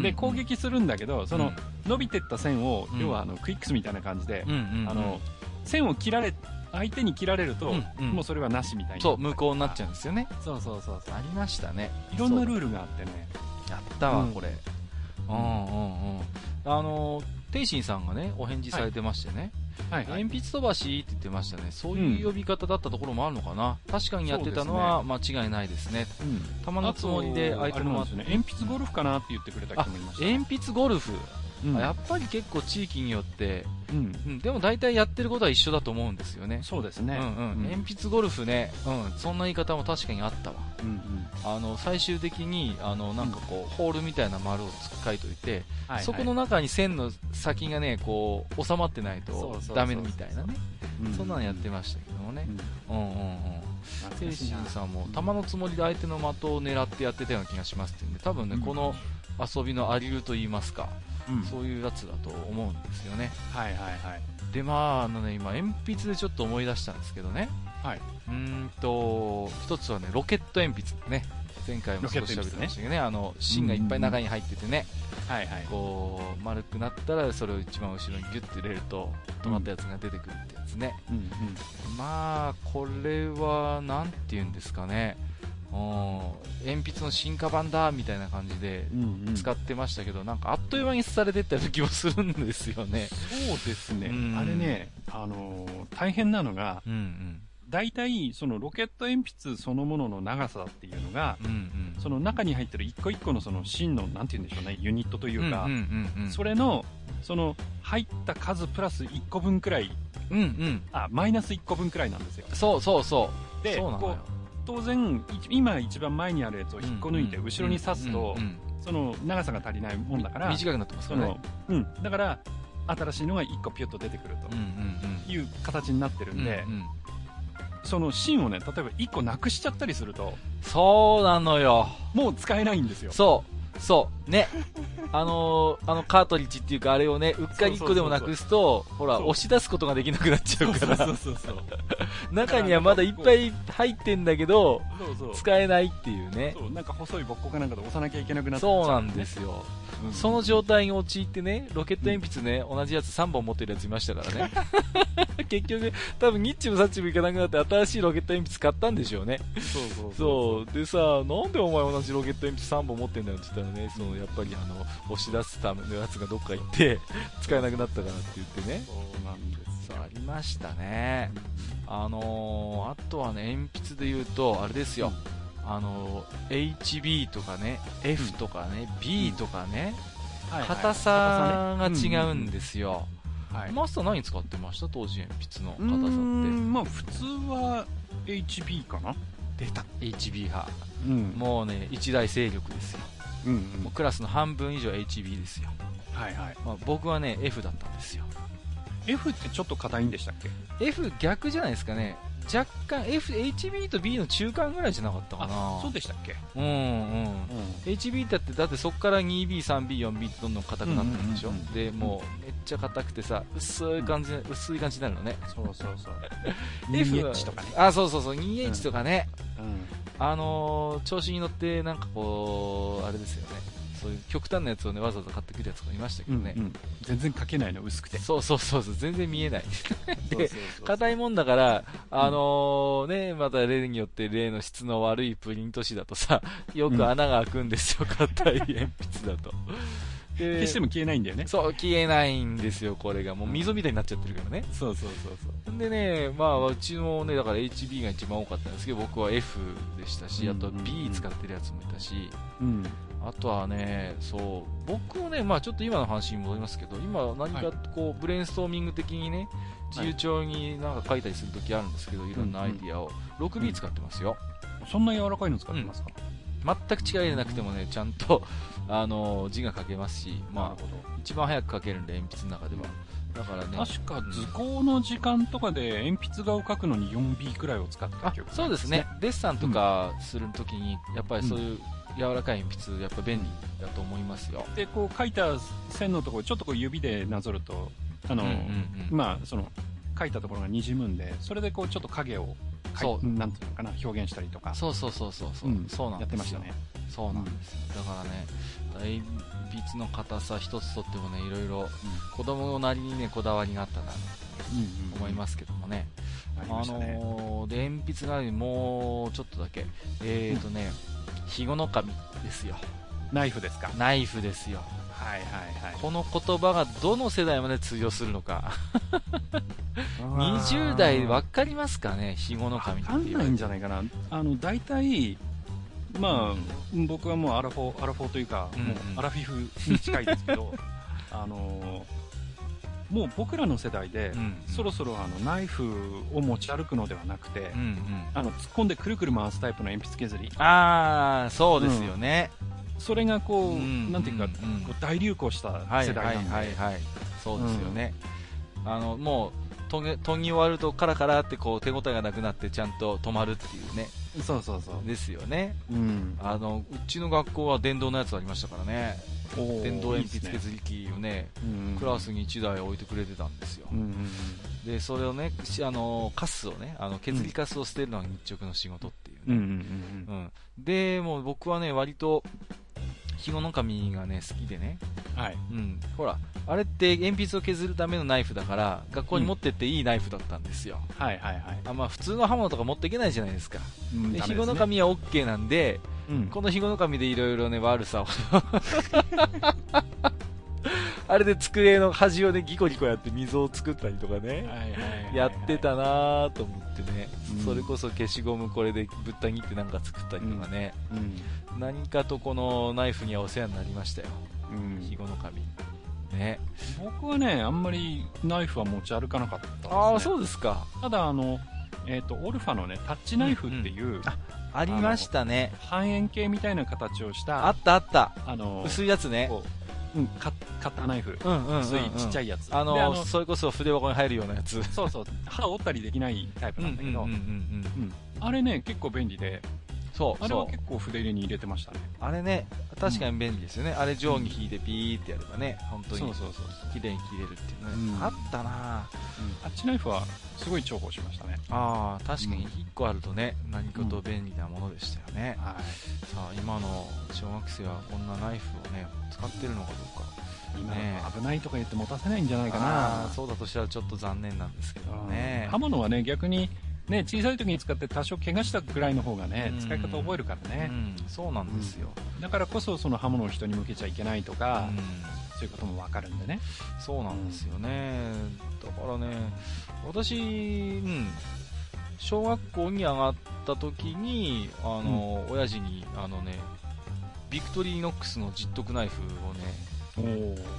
で、うん攻撃するんだけど、その、伸びてった線を、うん要はあの、クイックスみたいな感じであの、線を切られ、相手に切られると、もうそれはなしみたいな。そう、無効になっちゃうんですよね。そうそうそうそう。ありましたね。いろんなルーールがあってね。やったわ、うんこれ。うんうんうん。あの、テイシンさんがね、お返事されてましてね、はいはい。鉛筆飛ばしって言ってましたね。そういう呼び方だったところもあるのかな。確かにやってたのは間違いないですね。うん玉のつもりで相手のね。鉛筆ゴルフかなって言ってくれた人もいました。鉛筆ゴルフ。うんやっぱり結構地域によって、うん。うん、でも大体やってることは一緒だと思うんですよね。そうですね。うんうん。鉛筆ゴルフね、うん、そんな言い方も確かにあったわ。うんうん。あの、最終的に、あの、なんかこう、ホールみたいな丸を書いといて、はいそこの、中に線の先がね、こう、収まってないとダメみたいなね。うそんなのやってましたけどもねう。んうんうん精神さんも、弾のつもりで相手の的を狙ってやってたような気がしますってんで、多分ね、うんこの遊びのありると言いますか、うんそういうやつだと思うんですよね。はいはいはい。で、まあ、あのね、今、鉛筆でちょっと思い出したんですけどね。はい。うーんと、一つはね、ロケット鉛筆ね。前回も少し喋ってましたけどね、あの、芯がいっぱい中に入っててね、はいはい。こう、丸くなったら、それを一番後ろにギュッて入れると、止まったやつが出てくるってやつね。うんうん。まあ、これは、なんて言うんですかね。うん、鉛筆の進化版だ、みたいな感じでうんうん使ってましたけど、なんかあっという間にされてったような気もするんですよね。そうですねうん。あれね、あのー、大変なのが、うんうん。大体、そのロケット鉛筆そのものの長さっていうのが、うんうん。その中に入ってる一個一個のその芯の、なんて言うんでしょうね、ユニットというかうん、うんうん。それの、その入った数プラス1個分くらい、うんうん。あ、マイナス1個分くらいなんですよ。そうそうそう。で、そうなのよこう、当然、い今一番前にあるやつを引っこ抜いて、うん後ろに刺すとその長さが足りないもんだから、短くなってますそからねの。、うん、だから、新しいのが1個ピュッと出てくるという形になってるうんん。でその芯をね、例えば1個なくしちゃったりすると、そうなのよ。もう使えないんですよ。そう。そう。ね。あのーあのカートリッジっていうかあれをね、うっかり1個でもなくすと、ほら、押し出すことができなくなっちゃうから、そうそうそう。中にはまだいっぱい入ってんだけど。使えないっていうね。そう、なんか細いボッコかなんかで押さなきゃいけなくなっちゃう、そうなんですよ。うん。その状態に陥ってね、ロケット鉛筆ね、同じやつ3本持ってるやついましたからね。結局、多分ニッチもサッチもいかなくなって新しいロケット鉛筆買ったんでしょうね。そうそうそう。でさ、なんでお前同じロケット鉛筆3本持ってんだよって言ったらね、その、やっぱりあの、押し出すためのやつがどっか行って、使えなくなったからって言ってね。そうなんですありましたね。あのー、あとはね、鉛筆で言うと、あれですよ。あのー、HB とかね、F とかね、B とかね、硬さが違うんす。ですよ。はい。マスター何使ってました？当時鉛筆の硬さって。んまあ普通は HB かな出た。HB 派。うんもうね、一大勢力ですよ。うんうんもうクラスの半分以上 HB ですよ。はいはい。まあ、僕はね、F だったんですよ。F ってちょっと硬いんでしたっけ？F 逆じゃないですかね。若干 F、HB と B の中間ぐらいじゃなかったかな。そうでしたっけ？うんうん。う HB だって、だってそこから 2B、3B、4B ってどんどん硬くなってるんでしょ、うんうんうんうんで、もうめっちゃ硬くてさ、薄い感じ、薄い感じになるのね。ん。そうそうそう。F は 2H とかね。あ、そうそうそう、2H とかね。うん。あのー、調子に乗って、なんかこう、あれですよね。そういう極端なやつをね、わざわざ買ってくるやつがいましたけどね。うん全然書けないの薄くて。そうそうそうそう、全然見えない。そうそうそう硬いもんだから、あのね、また例によって例の質の悪いプリント紙だとさ、よく穴が開くんですよ、硬い鉛筆だと。で消しても消えないんだよね。そう、消えないんですよ、これが。もう溝みたいになっちゃってるからね。そうそうそうそう。でね、まあ、うちもね、だから HB が一番多かったんですけど、僕は F でしたし、あと B 使ってるやつもいたし、うん。あとはね、そう、僕もね、まあちょっと今の話に戻りますけど、今何かこう、ブレインストーミング的にね、自由帳になんか書いたりするときあるんですけど、いろんなアイディアを、6B 使ってますよ。そんな柔らかいの使ってますか？全く力入れなくてもね、ちゃんと、あの、字が書けますし、まあ。一番早く書けるんで、鉛筆の中では。だからね、確か図工の時間とかで鉛筆画を描くのに 4B くらいを使ってたあ記憶がそうですね、デッサンとかするときに、やっぱりそういう柔らかい鉛筆、やっぱ便利だと思いますよ。でこう書いた線のところちょっとこう指でなぞるとあの、うんうんうん。まあその書いたところが滲むんでそれでこうちょっと影をそう。なんていうのかな表現したりとか。そうそうそうそうそう、うん。そうなんやってですよましたねそうなんですよ、だからね大筆の硬さ一つとってもねいろいろ子供なりにねこだわりがあったなとうん思いますけどもね、ありあましたね、のーで鉛筆がねもうちょっとだけ。えーとね、肥後守ですよ。ナイフですか？ナイフですよ。はいはいはい。この言葉がどの世代まで通用するのか。20代分かりますかね肥後守ってわかん言われてないんじゃないかな。あの大体まあ、僕はもうアラフォーアラフォーというか、うんうんもうアラフィフに近いですけど あのもう僕らの世代で、うんそろそろあのナイフを持ち歩くのではなくて、うんうん。あの突っ込んでくるくる回すタイプの鉛筆削りああ、そうですよね。それがこう、うんなんていうか、うんうんこう大流行したはいはい世代なんで、はいはい。そうですよね。あの、もう、研ぎ終わるとカラカラってこう手応えがなくなってちゃんと止まるっていうね。そうそうそう、ですよね。うん、あの、うちの学校は電動のやつありましたからね。電動鉛筆削り機をね、うんクラスに1台置いてくれてたんですよう。んうんで、それをね、しあの、カスをね、あの、削りカスを捨てるのが日直の仕事っていうね。うんうんうんうん。で、もう僕はね、割と、ひごの紙がね、好きでね。うんはいうん。ほら、あれって鉛筆を削るためのナイフだから、学校に持ってっていいナイフだったんですよ。はいはいはいあまあ、普通の刃物とか持っていけないじゃないですか。で、うんですねひごの紙は OK なんで、うんこのひごの紙でいろいろね、悪さを。あれで机の端をね、ギコギコやって溝を作ったりとかね。やってたなぁと思ってね、うんそれこそ消しゴムこれでぶった切ってなんか作ったりとかね、うん何かとこのナイフにはお世話になりましたよ。うんひごの紙。ね。僕はねあんまりナイフは持ち歩かなかったです、ね、ああ、そうですか。ただあのえっ、とオルファのねタッチナイフっていう、あありましたね。半円形みたいな形をしたあったあった。あの薄いやつね。カッターナイフ、うんうんうんうん。薄いちっちゃいやつ。あでのそれこそ筆箱に入るようなやつ。そうそう。歯折ったりできないタイプなんだけど、あれね結構便利でそう、あれは。結構筆入れに入れてましたねあれね、確かに便利ですよね。あれ定規引いてピーってやればね、本当にそうそうそう綺麗に切れるっていうね。うんあったなぁ。タッチナイフはすごい重宝しましたねああ、確かにうん1個あるとね、何かと便利なものでしたよね。はいさあ、今の小学生はこんなナイフをね、使ってるのかどうか。今ね危ないとか言って持たせないんじゃないかあなーそうだとしたらちょっと残念なんですけどねうん。刃物はね逆にね小さい時に使って多少怪我したぐらいの方がねうん。使い方覚えるからね。うん、そうなんですよ。だからこそその刃物を人に向けちゃいけないとかうん。そういうこともわかるんでね。そうなんですよね。だからね、私、うん、小学校に上がった時に、あの、親父に、あのね、ビクトリーノックスの実得ナイフをね、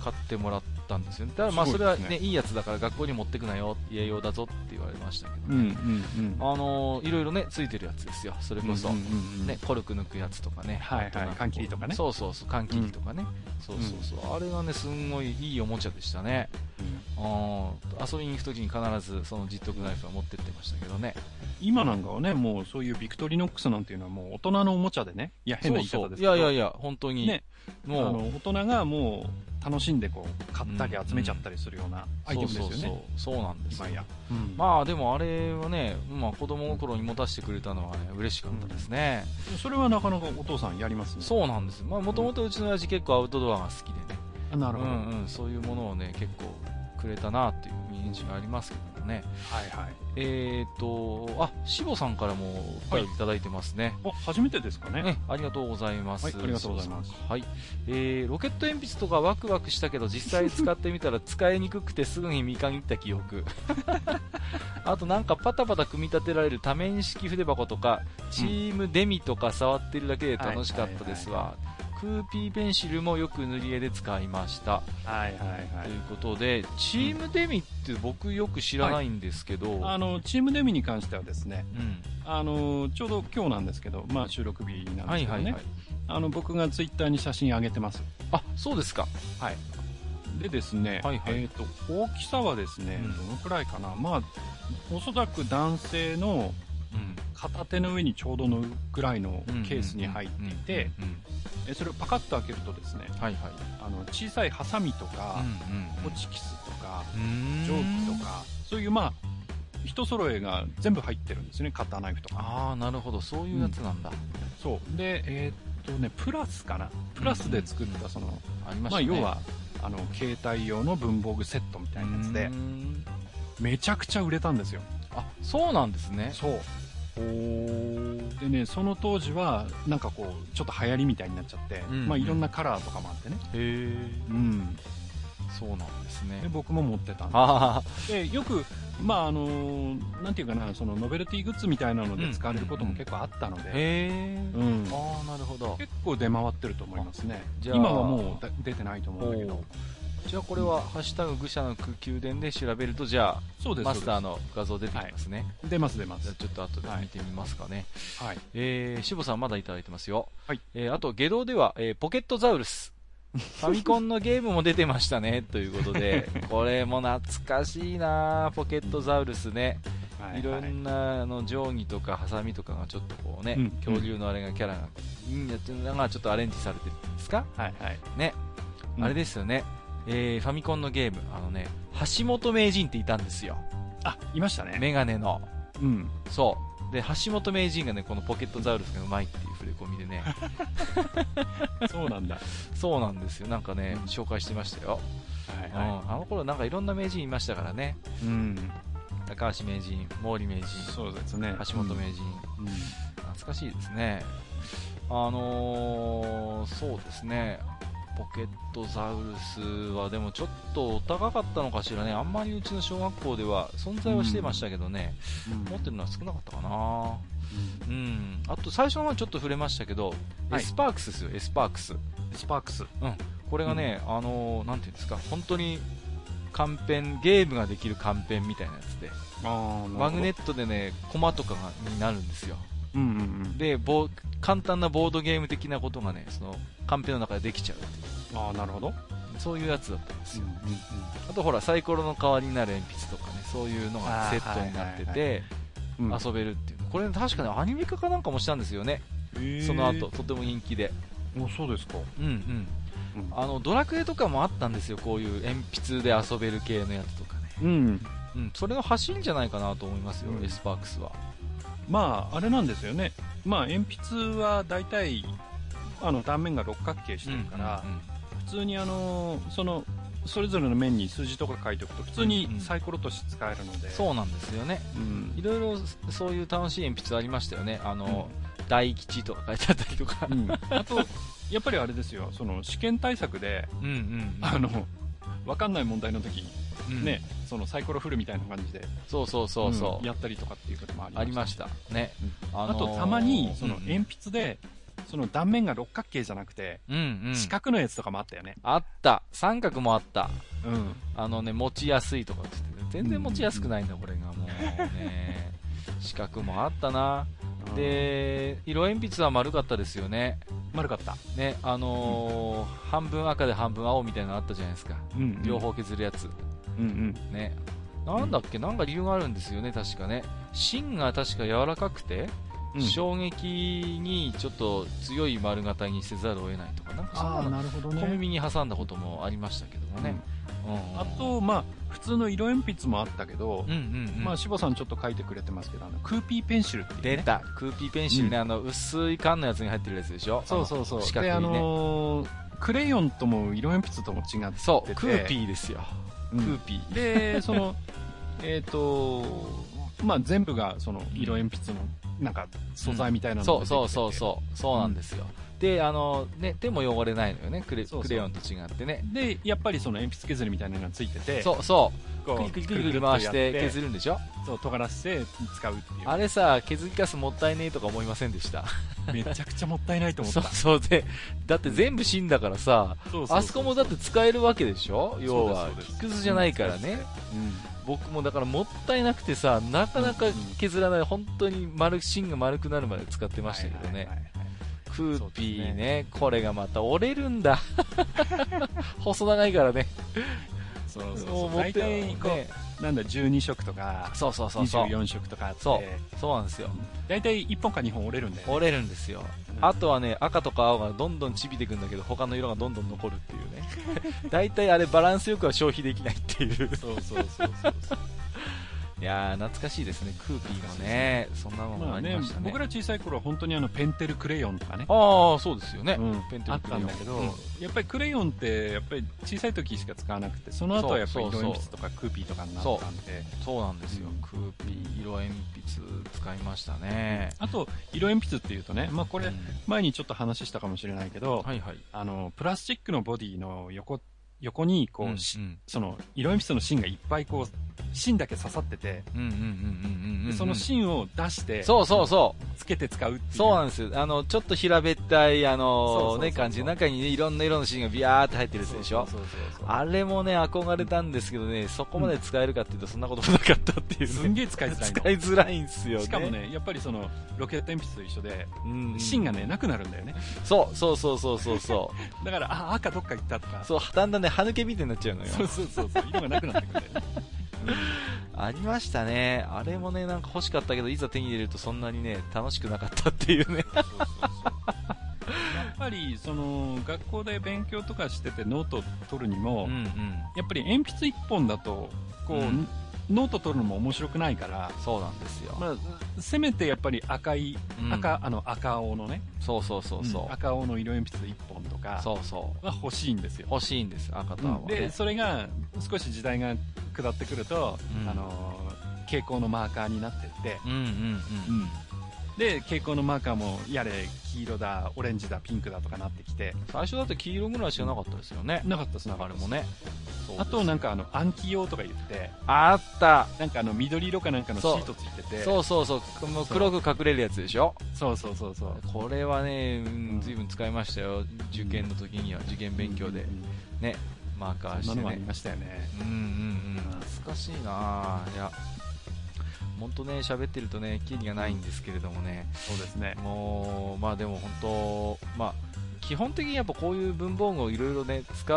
買ってもらったんですよね。だからまあそれはね、ねいいやつだから学校に持ってくなよ、家用だぞって言われましたけどうんね。うんうんあのいろいろね、ついてるやつですよ。それこそ。うんうんうんね、コルク抜くやつとかね。はいはい缶切りとかねそうそうそう、缶切りとかね。そうそうそう。あれがね、すんごいいいおもちゃでしたね。うんあー遊びに行くときに必ずその実得ナイフは持ってってましたけどね。今なんかはねもうそういうビクトリノックスなんていうのはもう大人のおもちゃでね。いや変な言い方ですけど。いやいやいや、本当に。ね。あもう、の大人がもう楽しんでこう買ったり集めちゃったりするようなアイテムですよね、そうそうそう。そうなんですよ。うん。まあでもあれはね、まあ子供の頃に持たせてくれたのはね、嬉しかったですね。それはなかなかお父さんやりますね。そうなんです。まあもともとうちの親父結構アウトドアが好きでね。なるほど、うんうん、そういうものをね、結構くれたなっていうイメージがありますけどもね。はいはいえーと、あ、しぼさんからもお便りいただいてますね。お初めてですかねね、ありがとうございます。はいありがとうございますはい。えー、ロケット鉛筆とかワクワクしたけど、実際使ってみたら使いにくくてすぐに見限った記憶。あとなんかパタパタ組み立てられる多面式筆箱とか、チームデミとか触ってるだけで楽しかったですわ。クーピーペンシルもよく塗り絵で使いました。はいはいはということで、チームデミって僕よく知らないんですけど、あのチームデミに関してはですねうん。あのちょうど今日なんですけど、まあ、収録日なんですけどね、はいはいはい。あの僕がツイッターに写真上げてますあ、そうですか。はいでですね、はいはいえー、と大きさはですね、うんどのくらいかなまあおそらく男性のうん。片手の上にちょうどのぐらいのケースに入っていて、それをパカッと開けるとですねはいはい。あの小さいハサミとか、うんホチキスとかうん。定規とかそういうまあ人揃えが全部入ってるんですねカッターナイフとか。ああなるほど。そういうやつなんだ、そう。でえーっとねプラスかな。プラスで作ったその、まあ要はあの携帯用の文房具セットみたいなやつでうん。めちゃくちゃ売れたんですよあそうなんですね。そう。おでねその当時はなんかこうちょっと流行りみたいになっちゃって、うんまあいろんなカラーとかもあってね。へえうん。そうなんですね。で僕も持ってたんあでよくまああのーなんていうかなそのノベルティグッズみたいなので使われることも結構あったので、あへえうん。ああなるほど。結構出回ってると思いますね。じゃあ。今はもうだ出てないと思うんだけどじゃあこれは、ハッシュタグ愚者の宮殿で調べると、じゃあ、そうです。マスターの。の画像出てきますね。出ます出ます。じゃあちょっと後で見てみますかね。はい。えー、しぼさんまだいただいてますよ。はい。えー、あと、下道では、えー、ポケットザウルス。ファミコンのゲームも出てましたね、ということで、これも懐かしいなポケットザウルスね。はいろんな、あの、定規とかハサミとかがちょっとこうね、うん恐竜のあれがキャラが、うのがちょっとアレンジされてるんですか？はいはい。ね。うんあれですよね。えー、ファミコンのゲーム、あのね、橋本名人っていたんですよ。あ、いましたね。メガネの。うん。そう。で、橋本名人がね、このポケットザウルスがうまいっていう触れ込みでね、そうなんだ。はそうなんですよ。なんかねうん、紹介してましたよ。うん。いはあの頃なんかいろんな名人いましたからね。い。うん。高橋名人、毛利名人、そうですね。橋本名人、うん。懐かしいですね。あのー、そうですね。ポケットザウルスはでもちょっとお高かったのかしらね。あんまりうちの小学校では存在はしてましたけどね。うん持ってるのは少なかったかな。うん。あと最初の方ちょっと触れましたけど、はいエスパークスですよ、エスパークス。スパークス。これがね、あのーなんていうんですか、本当に、カンペン、ゲームができるカンペンみたいなやつで、マグネットでね、コマとかがになるんですよ。うんうんうん。で、簡単なボードゲーム的なことがね、その、カンペの中でできちゃうああ、なるほど。そういうやつだったんですよ。うんあとほら、サイコロの代わりになる鉛筆とかね、そういうのがセットになってあーはいて、うんうん。遊べるっていう。これ確かね、アニメ化かなんかもしたんですよね。その後、。とても人気で。お、そうですか。うんうん。うんあの、ドラクエとかもあったんですよ、こういう鉛筆で遊べる系のやつとかね。うん。うん、それの走りんじゃないかなと思いますよ、うんエスパークスは。まあ、あれなんですよね。まあ、鉛筆は大体、あの、断面が六角形してるから、うんうん普通にあの、その、それぞれの面に数字とか書いておくと、普通にうんうんサイコロとして使えるので。そうなんですよね。うん。いろいろそういう楽しい鉛筆ありましたよね。あの、大吉とか書いてあったりとか。うん。あと、やっぱりあれですよ、その、試験対策で、うんうん。あの、わかんない問題の時、うんね、そのサイコロ振るみたいな感じで、そうそうそうそう。んやったりとかっていうこともありありました。ね。あのーあと、たまに、その、うん鉛筆で、その断面が六角形じゃなくて。四角のやつとかもあったよね。あった。三角もあった。うん。あのね、持ちやすいとかって言って全然持ちやすくないんだ、これがもうね。四角もあったな。で、色鉛筆は丸かったですよね。丸かった。ね、あのー半分赤で半分青みたいなのあったじゃないですか。うん両。方削るやつ。うんうん。ね。なんだっけ？なんか理由があるんですよね、確かね。芯が確か柔らかくて、うん衝撃にちょっと強い丸型にせざるを得ないとか、なんかそんなね。小耳に挟んだこともありましたけどもね。うんうんあと、まあ、普通の色鉛筆もあったけどうん、うんうん。まあ、しぼさんちょっと書いてくれてますけど、あの、クーピーペンシルってね出た。クーピーペンシルね、うんあの、薄い缶のやつに入ってるやつでしょ？そうそうそう。で、四角いね。あのークレヨンとも色鉛筆とも違ってて。そう、クーピーですよ。うんクーピー。で、その、えっと、まあ、全部が、その、色鉛筆の、なんか、素材みたいなのそうが出てきててそうそうそう。そうなんですよ。で、あの、ね、手も汚れないのよね、クレクレヨンと違ってね。で、やっぱりその鉛筆削りみたいなのがついてて、そうそう。クリクリクリクリ回して削る。るんでしょ？そう、尖らせて使うっていう。あれさ、削りカスもったいねえとか思いませんでした？めちゃくちゃもったいないと思った。そうそうで、だって全部死んだからさ、あそこもだって使えるわけでしょ？要は木くずじゃないからね。僕もだからもったいなくてさ、なかなか削らない、本当に丸、芯が丸くなるまで使ってましたけどね。はいはいはいはいクーピーそうですね、これがまた折れるんだ。細長いからね。そうそうもそうう。大体、こね、う、なんだ、12色とか、そうそうそうそう。24色とかあって、そうそうなんですよ。大体1本か2本折れるんだよね。折れるんですよ。うんあとはね、赤とか青がどんどんちびてくんだけど、他の色がどんどん残るっていうね。大体あれバランスよくは消費できないっていう。そうそうそうそうそう。いやー、懐かしいですね。クーピーもね、そんなものまありましたね。僕ら小さい頃は本当にあの、ペンテルクレヨンとかね。ああ、そうですよね。うんペンテあっルクレヨンたんだけど、うんやっぱりクレヨンって、やっぱり小さい時しか使わなくて、その後はやっぱり色鉛筆とかクーピーとかになったんで、そうなんですよ。うんクーピー、色鉛筆使いましたね。あと、色鉛筆っていうとね、まあこれうん、前にちょっと話したかもしれないけど、はいはい。あの、プラスチックのボディの横、横に、こう、うんしうんその、色鉛筆の芯がいっぱいこう、芯だけ刺さってて、その芯を出して、そうそうそう。つけて使うっていう。そうなんですよ。あの、ちょっと平べったい、あのね、感じ。中にね、いろんな色のシーンがビヤーって入ってるやつでしょ。あれもね、憧れたんですけどね、そこまで使えるかっていうと、そんなこともなかったっていうね。すんげえ使いづらいの使いづらいんですよね。しかも、ね、やっぱりその、ロケット鉛筆と一緒で、うん、芯がね、なくなるんだよね。そう、そうそうそうそうそ だから、あ、赤どっか行ったとかう。。そう、だんだんね、歯抜けみたいになっちゃうのよ。そうそうそうそう、色がなくなってくるんだよね。ありましたね。あれもね、なんか欲しかったけど、いざ手に入れるとそんなにね、楽しくなかったっていうね。そうそうそうやっぱり、その、学校で勉強とかしててノート取るにも、うんうん。やっぱり鉛筆一本だと、こう、うんノート取るのも面白くないから、そうなんですよ。まあ、せめてやっぱり赤い、うん赤、あの、赤青のね、そうそうそうそう。ん赤青の色鉛筆一本とか、そうそう。は欲しいんですよ。欲しいんです、赤と青は、ねで、それが少し時代が下ってくると、うんあのー蛍光のマーカーになってって、うんうんうん。で、蛍光のマーカーもやれ黄色だ、オレンジだ、ピンクだとかなってきて、最初だって黄色ぐらいしかなかったですよね。なかったですなかったあれもね。あとなんかあの暗記用とか言って、あった。なんかあの緑色かなんかのシートついてて、そうそうそう。もう黒く隠れるやつでしょ？そうそうそうそう。これはね、ううんん、ずいぶん使いましたよ。受験の時には、受験勉強でう。んね、マーカーしてね。ありましたよね。うんうんうん。懐かしいなぁいや、本当ね、喋ってるとね、キリがないんですけれどもね。そうですね。もう、まあでも本当、まあ、基本的にやっぱこういう文房具をいろいろね、使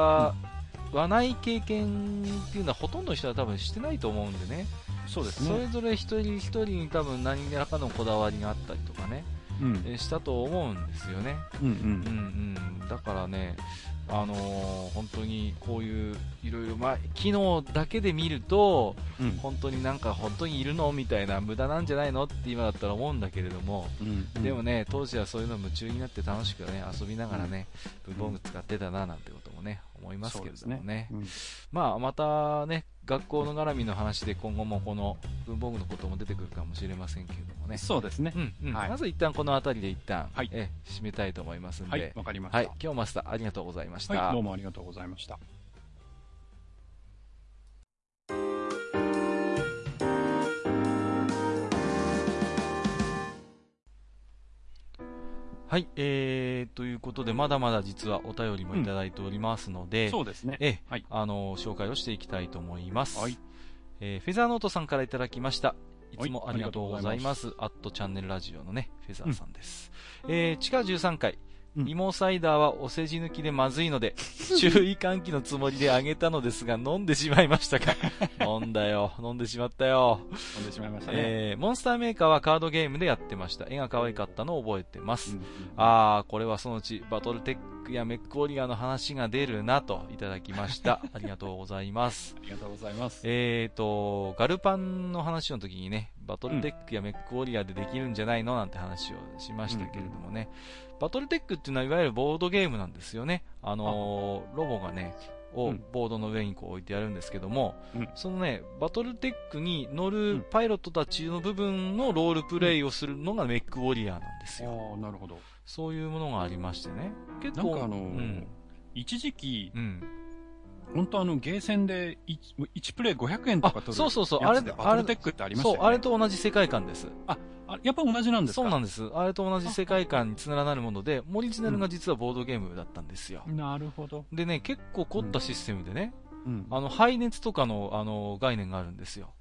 わない経験っていうのはほとんどの人は多分してないと思うんでね。そうですね。それぞれ一人一人に多分何らかのこだわりがあったりとかね、うん。えしたと思うんですよね。うんううんん。うん。だからね、あのー本当にこういういろいろ、まあ、機能だけで見ると、うん。本当になんか本当にいるのみたいな無駄なんじゃないのって今だったら思うんだけれども、うんでもね、当時はそういうの夢中になって楽しくね、遊びながらね、文房具使ってたななんてこともね、思いますけれどもね。うんまあ、またね、学校の絡みの話で今後もこの文房具のことも出てくるかもしれませんけれどもね。そうですねう。ん、うん。はいまず一旦この辺りで一旦、はいえ、締めたいと思いますんで。はい、わかりました。はい、今日マスターありがとうございました。はい、どうもありがとうございました。はい、えー、ということで、まだまだ実はお便りもいただいておりますので、そうですね。ええ、はいあの、紹介をしていきたいと思います。はいえーフェザーノートさんからいただきました。いつもはいありがとうございます。アットチャンネルラジオのね、フェザーさんです。えー地下13回、うん芋サイダーはお世辞抜きでまずいので、注意喚起のつもりであげたのですが、飲んでしまいましたか？飲んだよ。飲んでしまったよ。飛んでしまいましたね。えーモンスターメーカーはカードゲームでやってました。絵が可愛かったのを覚えてます。うんあー、これはそのうちバトルテックやメックオリガーの話が出るなといただきました。ありがとうございます。ありがとうございます。えーと、ガルパンの話の時にね、バトルテックやメックオリガーでできるんじゃないのなんて話をしましたけれどもね、バトルテックっていうのはいわゆるボードゲームなんですよね。あのーロボがね、をうんボードの上にこう置いてあるんですけども、うんそのね、バトルテックに乗るうんパイロットたちの部分のロールプレイをするのがメックウォリアーなんですよ。ああ、なるほど。そういうものがありましてね。結構、なんかあのーうん。一時期、うん。本当あの、ゲーセンで 1, プレイ500円とか取るあそうそうそうあれバトルテックってありましたよね。そう、あれと同じ世界観です。あやっぱ同じなんですか？そうなんです。あれと同じ世界観につながるもので、オリジナルが実はボードゲームだったんですよ。なるほど。でね、結構凝ったシステムでね、うんあの、排熱とかの、あの、概念があるんですよ。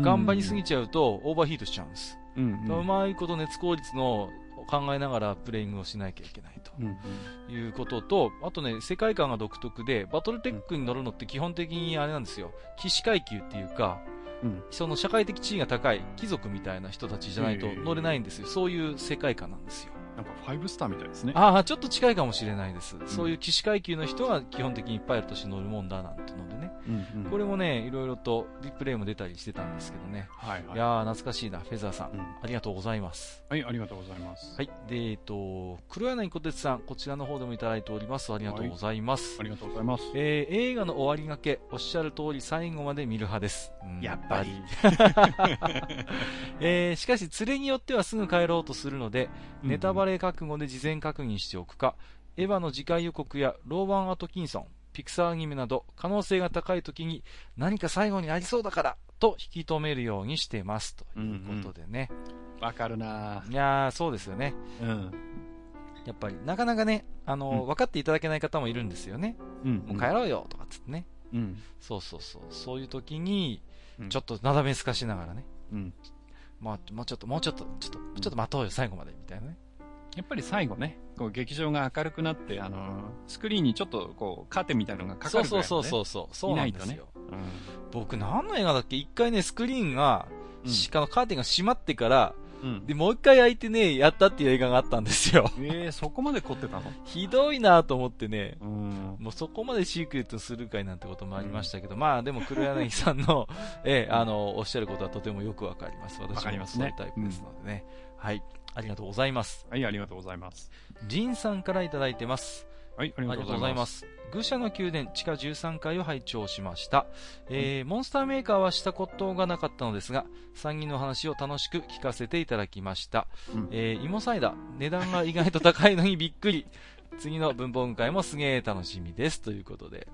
頑張りすぎちゃうと、オーバーヒートしちゃうんです。うんうまいこと熱効率の考えながらプレイングをしなきゃいけないということと、あとね、世界観が独特で、バトルテックに乗るのって基本的にあれなんですよ。騎士階級っていうか、うんその社会的地位が高い貴族みたいな人たちじゃないと乗れないんですよ。そういう世界観なんですよ。なんかファイブスターみたいですね。ああ、ちょっと近いかもしれないです。そういう騎士階級の人は基本的にパイロットして乗るもんだなんてのでね。うんうんこれもね、いろいろとリプレイも出たりしてたんですけどね。はいはいいやー、懐かしいな、フェザーさん。うんありがとうございます。はい、ありがとうございます。はい。で、えっと、黒柳小鉄さん、こちらの方でもいただいております。ありがとうございます。ありがとうございます。えー映画の終わりがけ、おっしゃる通り最後まで見る派です。うんやっぱり。えーしかし、連れによってはすぐ帰ろうとするので、うんネタバレ覚悟で事前確認しておくか、エヴァの次回予告やローバン・アトキンソン、ピクサーアニメなど、可能性が高い時に何か最後にありそうだからと引き止めるようにしてます。ということでね。わかるないやー、そうですよね。うん。やっぱり、なかなかね、あの、うん分かっていただけない方もいるんですよね。うん。もう帰ろうよ、とかっつってね。うん。そうそうそう。そういう時に、うんちょっとなだめすかしながらね。うん。まあ、もうちょっと、もうちょっと、ちょっと、ちょっと待とうよ、最後まで、みたいなね。やっぱり最後ね、こう劇場が明るくなって、あのースクリーンにちょっとこう、カーテンみたいなのがかかるぐらい、ね。そうそうそうそう。そうなんですいないよ。とね。僕、何の映画だっけ？一回ね、スクリーンが、うんしかのカーテンが閉まってから、うん。うん。で、もう一回開いてね、やったっていう映画があったんですよ。えー、そこまで凝ってたの？ひどいなと思ってね。うん。もうそこまでシークレットするかいなんてこともありましたけど、まあでも黒柳さんの、ええ、あの、おっしゃることはとてもよくわかります。私もますねそういうタイプですのでね。はい。ありがとうございます。はい、ありがとうございます。ジンさんからいただいてます。はい、ありがとうごございます。愚者の宮殿地下13階を拝聴しました。えー、モンスターメーカーはしたことがなかったのですが、3人の話を楽しく聞かせていただきました。うんえー、芋サイダー、値段が意外と高いのにびっくり。次の文房具会もすげー楽しみです。ということで。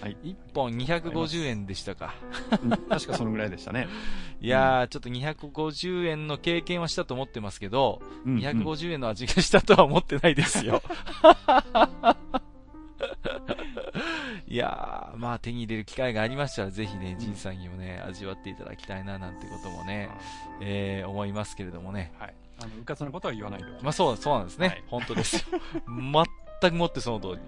はい1本250円でしたか。うん確かそのぐらいでしたね。いやー、ちょっと250円の経験はしたと思ってますけど、うん250円の味がしたとは思ってないですよ。いやー、まあ手に入れる機会がありましたら、ぜひね、ジンさんにもね、味わっていただきたいな、なんてこともね、えー、思いますけれどもね。はい。あの、うかつなことは言わないで。まあそう、そうなんですね。はい本当ですよ。全くもってその通り。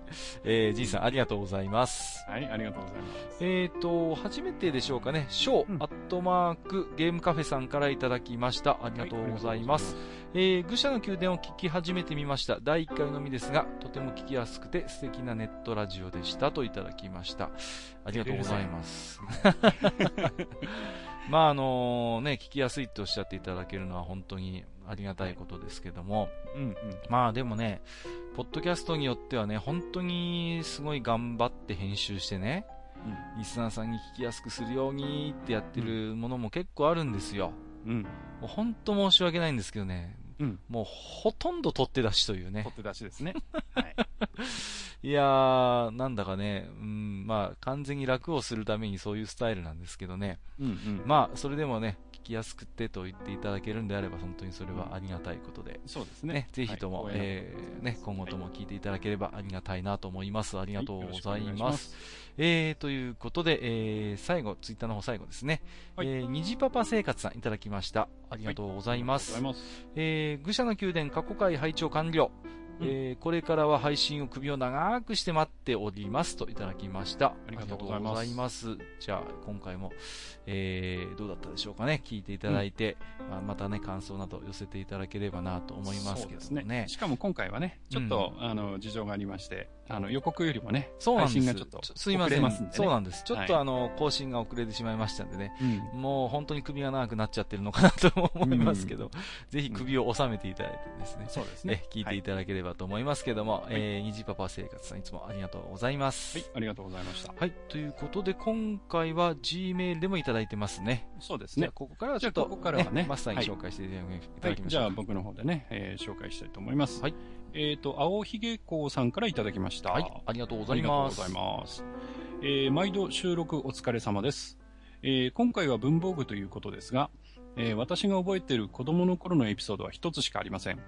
えー、ジンさんありがとうございます。はい、ありがとうございます。えーと、初めてでしょうかね、ショー、うんアットマーク、ゲームカフェさんからいただきました。ありがとうございます。えー、愚者の宮殿を聞き始めてみました。第1回のみですが、とても聞きやすくて素敵なネットラジオでしたといただきました。ありがとうございます。まああのね、聞きやすいとおっしゃっていただけるのは本当にありがたいことですけども、うんうん。まあでもね、ポッドキャストによってはね、本当にすごい頑張って編集してね、リスナーさんに聞きやすくするようにってやってるものも結構あるんですよ。うん。うん。もう本当申し訳ないんですけどね、うん。もうほとんど取って出しというね取っ。て出しですね。はい。いやー、なんだかね、うん、まあ完全に楽をするためにそういうスタイルなんですけどね。うんうん。まあそれでもね、聞きやすくてと言っていただけるんであれば本当にそれはありがたいことで。そうですね。ね、ぜひとも、はいえーね、今後とも聞いていただければありがたいなと思います。ありがとうございま。しますえー、ということで、えー、最後、ツイッターの方最後ですね。はいえー、虹パパ生活さんいただきました。ありがとうございます。ありがとうござい。えー、愚者の宮殿過去回拝聴完了。うんえーこれからは配信を首を長くして待っておりますといただきました。ありがとうございますありがとうございますじゃあ、今回も、えー、どうだったでしょうかね。聞いていただいて、まあ、またね、感想など寄せていただければなと思いますけどそうですもね。しかも今回はね、ちょっと、あの、事情がありまして、あの、予告よりもね、そうなんです。配信がちょっとちょすいません。遅れますんでねそうなんです。ちょっと、はいあの、更新が遅れてしまいましたんでね。うん。もう本当に首が長くなっちゃってるのかなと思いますけど、ぜひ首を収めていただいてですね、そうですねえ。聞いていただければと思いますけども、えー、虹パパ生活さんいつもありがとうございます。はい、ありがとうございました。はい、ということで今回は G メールでもいただいてますね。そうですね。ここからはちょっと、じゃあここからはねマスターにはい紹介していただはいきま、しょう。じゃあ僕の方でね、えー紹介したいと思います。はい。えっ、と、青ひげこうさんからいただきました。はい、ありがとうござあいます。りがとうございます。えー毎度収録お疲れ様です。えー今回は文房具ということですが、えー私が覚えている子供の頃のエピソードは一つしかありません。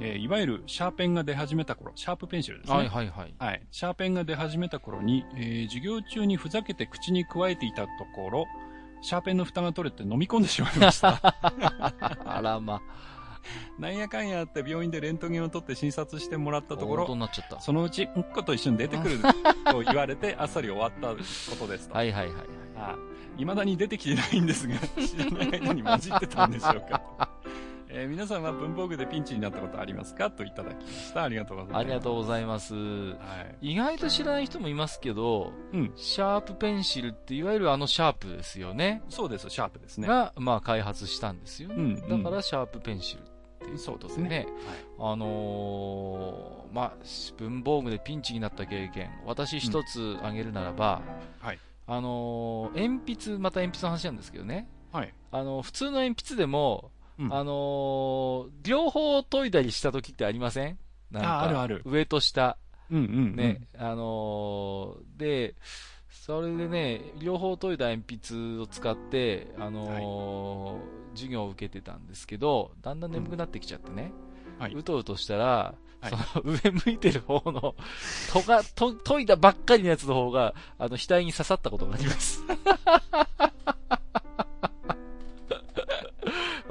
えーいわゆるシャーペンが出始めた頃、シャープペンシルですね。はいはいはい。はい。シャーペンが出始めた頃に、えー授業中にふざけて口に加えていたところ、シャーペンの蓋が取れて飲み込んでしまいました。あらま、なんやかんやあって病院でレントゲンを取って診察してもらったところなっちゃった。そのうち、うんこと一緒に出てくると 言われて、あっさり終わったことですと。はいはいはい。あ未だに出てきてないんですが、知らない間に混じってたんでしょうか。えー皆さんは文房具でピンチになったことありますか？といただきました。ありがとうございます。ありがとうございます。はい。意外と知らない人もいますけど、うん。シャープペンシルっていわゆるあのシャープですよね。そうです、シャープですね。が、まあ開発したんですよね。うんだからシャープペンシルっていうそうですことでね。ね。あのーまあ、文房具でピンチになった経験、私一つ挙げるならば、はい。あのー鉛筆、また鉛筆の話なんですけどね、はい。あの、普通の鉛筆でも、うん。あのー両方研いだりした時ってありません？なんかああるある。上と下、うんうん、うん。ね、あのーで、それでね、両方研いだ鉛筆を使って、あのー授業を受けてたんですけど、だんだん眠くなってきちゃってね、はい。うとうとしたら、はい。その上向いてる方の、とが、と、研いだばっかりのやつの方が、あの、額に刺さったことがあります。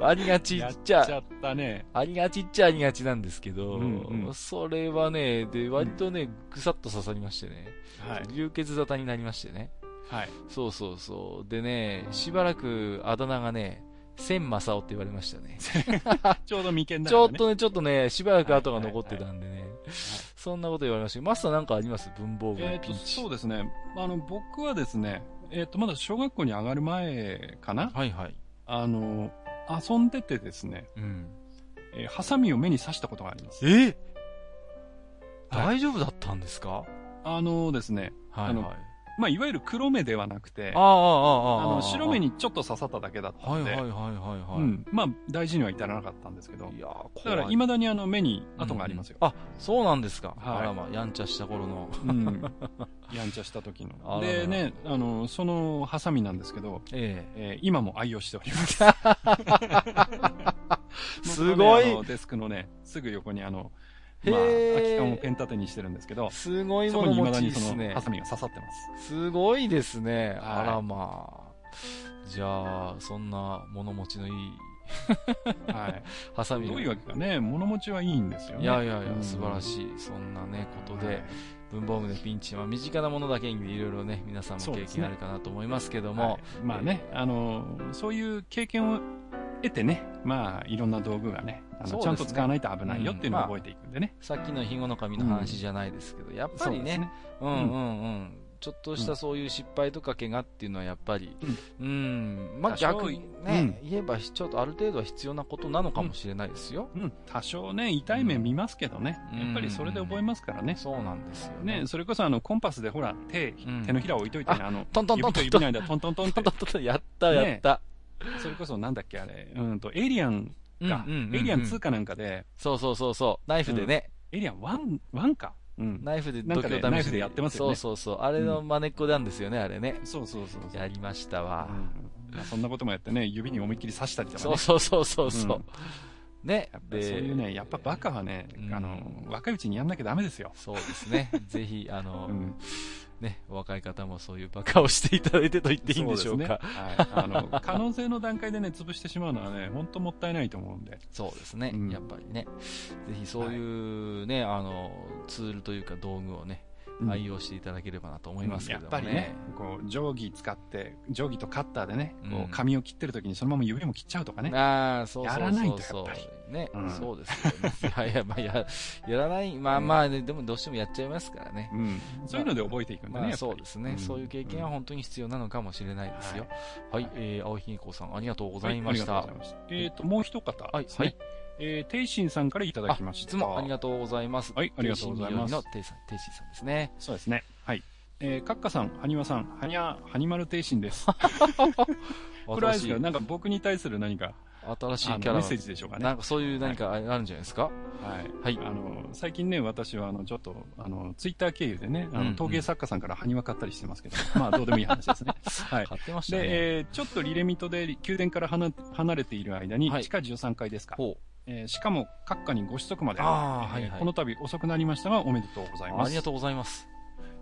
ありがちやっちゃっち、ゃったね。ありがちっちゃありがちなんですけど、うんうんそれはね、で、割とね、ぐさっと刺さりましてね、はい。流血沙汰になりましてね。はい。そうそうそう。でね、しばらくあだ名がね、千正夫って言われましたね。ちょうど眉間だね。ちょっとね、ちょっとね、しばらく後が残ってたんでね。そんなこと言われましたマスターなんかあります？文房具えっ、と、のピンチ。そうですね。あの、僕はですね、えっ、と、まだ小学校に上がる前かなはいはい。あの、遊んでてですね、うん。えーハサミを目に刺したことがあります。え？はい大丈夫だったんですか？あのですね、はいはい。あのまあ、いわゆる黒目ではなくて、あの、白目にちょっと刺さっただけだったんで、はいはいはいはいはい。うん。まあ、大事には至らなかったんですけど、いやーだ怖い。から未だにあの、目に跡がありますよ。あ、そうなんですか。はいあらま、やんちゃした頃の。うん。やんちゃした時の。でね、あの、そのハサミなんですけど、ええー今も愛用しております。え。すごいデスクのね、すぐ横にあの、まあ、空き缶をペン立てにしてるんですけど、すごいもの持ちですねハ。サミが刺さってます。すごいですね。はいあらまあ。じゃあ、そんな物持ちのいい はい。ハサミがどういうわけかね、物持ちはいいんですよね。いやいやいや、うん素晴らしい。そんなね、ことで、はい文房具でピンチは身近なものだけにいろいろね、皆さんも経験あるかなと思いますけどはも、いまあね、あの、そういう経験を得てね、まあ、いろんな道具がね、あのね。ちゃんと使わないと危ないよっていうのをうん覚えていくんでね。さっきのひごの紙の話じゃないですけど、やっぱりねそうね。うんうんうん。ちょっとしたそういう失敗とか怪我っていうのはやっぱり、うん、まあ多少逆にね、言えばちょっとある程度は必要なことなのかもしれないですよ。うん、多少ね、痛い目見ますけどね、うん。やっぱりそれで覚えますからね。そうなんですよね。ね、それこそあの、コンパスでほら、手、うん。手のひらを置いといてね、あの、トントントントン指と指の間トントントントントントン。やったやった。それこそなんだっけあれ、うんと、エイリアンか、うんうんうんうんエイリアン2かなんかで、そうそうそうそう。ナイフでね、エイリアン1、1か。うん。ナイフでなんか度胸試しでナイフでやってますよねそうそうそう。あれの真似っこなんですよね、あれね。そうそうそうそう。やりましたわ。うんまあそんなこともやってね、指に思いっきり刺したりとかね。そうそうそうそうねそういうね、やっぱバカはね、うんあの、若いうちにやんなきゃダメですよ。そうですね。ぜひ、あの、うん。ね、お若い方もそういうバカをしていただいてと言っていいんでしょうか。ねはい。あの、可能性の段階でね、潰してしまうのはね、本当もったいないと思うんで。そうですね、うんやっぱりね。ぜひそういうね、あの、ツールというか道具をね、うん愛用していただければなと思いますけやどもね。っぱりね、こう、定規使って、定規とカッターでね、こうんう、紙を切ってる時にそのまま指も切っちゃうとかね。ああ、そうそうそう。やらないとやっぱね、うんそうですよね。いやいや、まあ、や、やらない、まあまあね、でもどうしてもやっちゃいますからね。うん。そういうので覚えていくんだね。まあそうですね、んそういう経験は本当に必要なのかもしれないですよ。はい、はいえー、青ひげこさん、ありがとうござはいました。ありがとうございました。えっと、もう一方はいですね。えー、テイシンさんからいただきました。いつもありがとうございます。はいありがとうございますのテイさん、テイシンさんですね。そうですね。はい。えー、カッカさん、ハニワさん、ハニャ、ハニマルテイシンです。これはですか、なんか僕に対する何か、新しいキャラメッセージでしょうかね。なんかそういう何かあるんじゃないですか、はい。はいあの、最近ね、私は、あの、ちょっと、あの、ツイッター経由でね、あの、うんうん陶芸作家さんから埴輪買ったりしてますけど、まあ、どうでもいい話ですね。はい。買ってましたね。で、えーちょっとリレミトで宮殿から離離れている間に、はい地下13階ですか。ほえーしかも、閣下にご子息まであーはいはいえーこの度遅くなりましたが、おめでとうございます。うありがとうございます。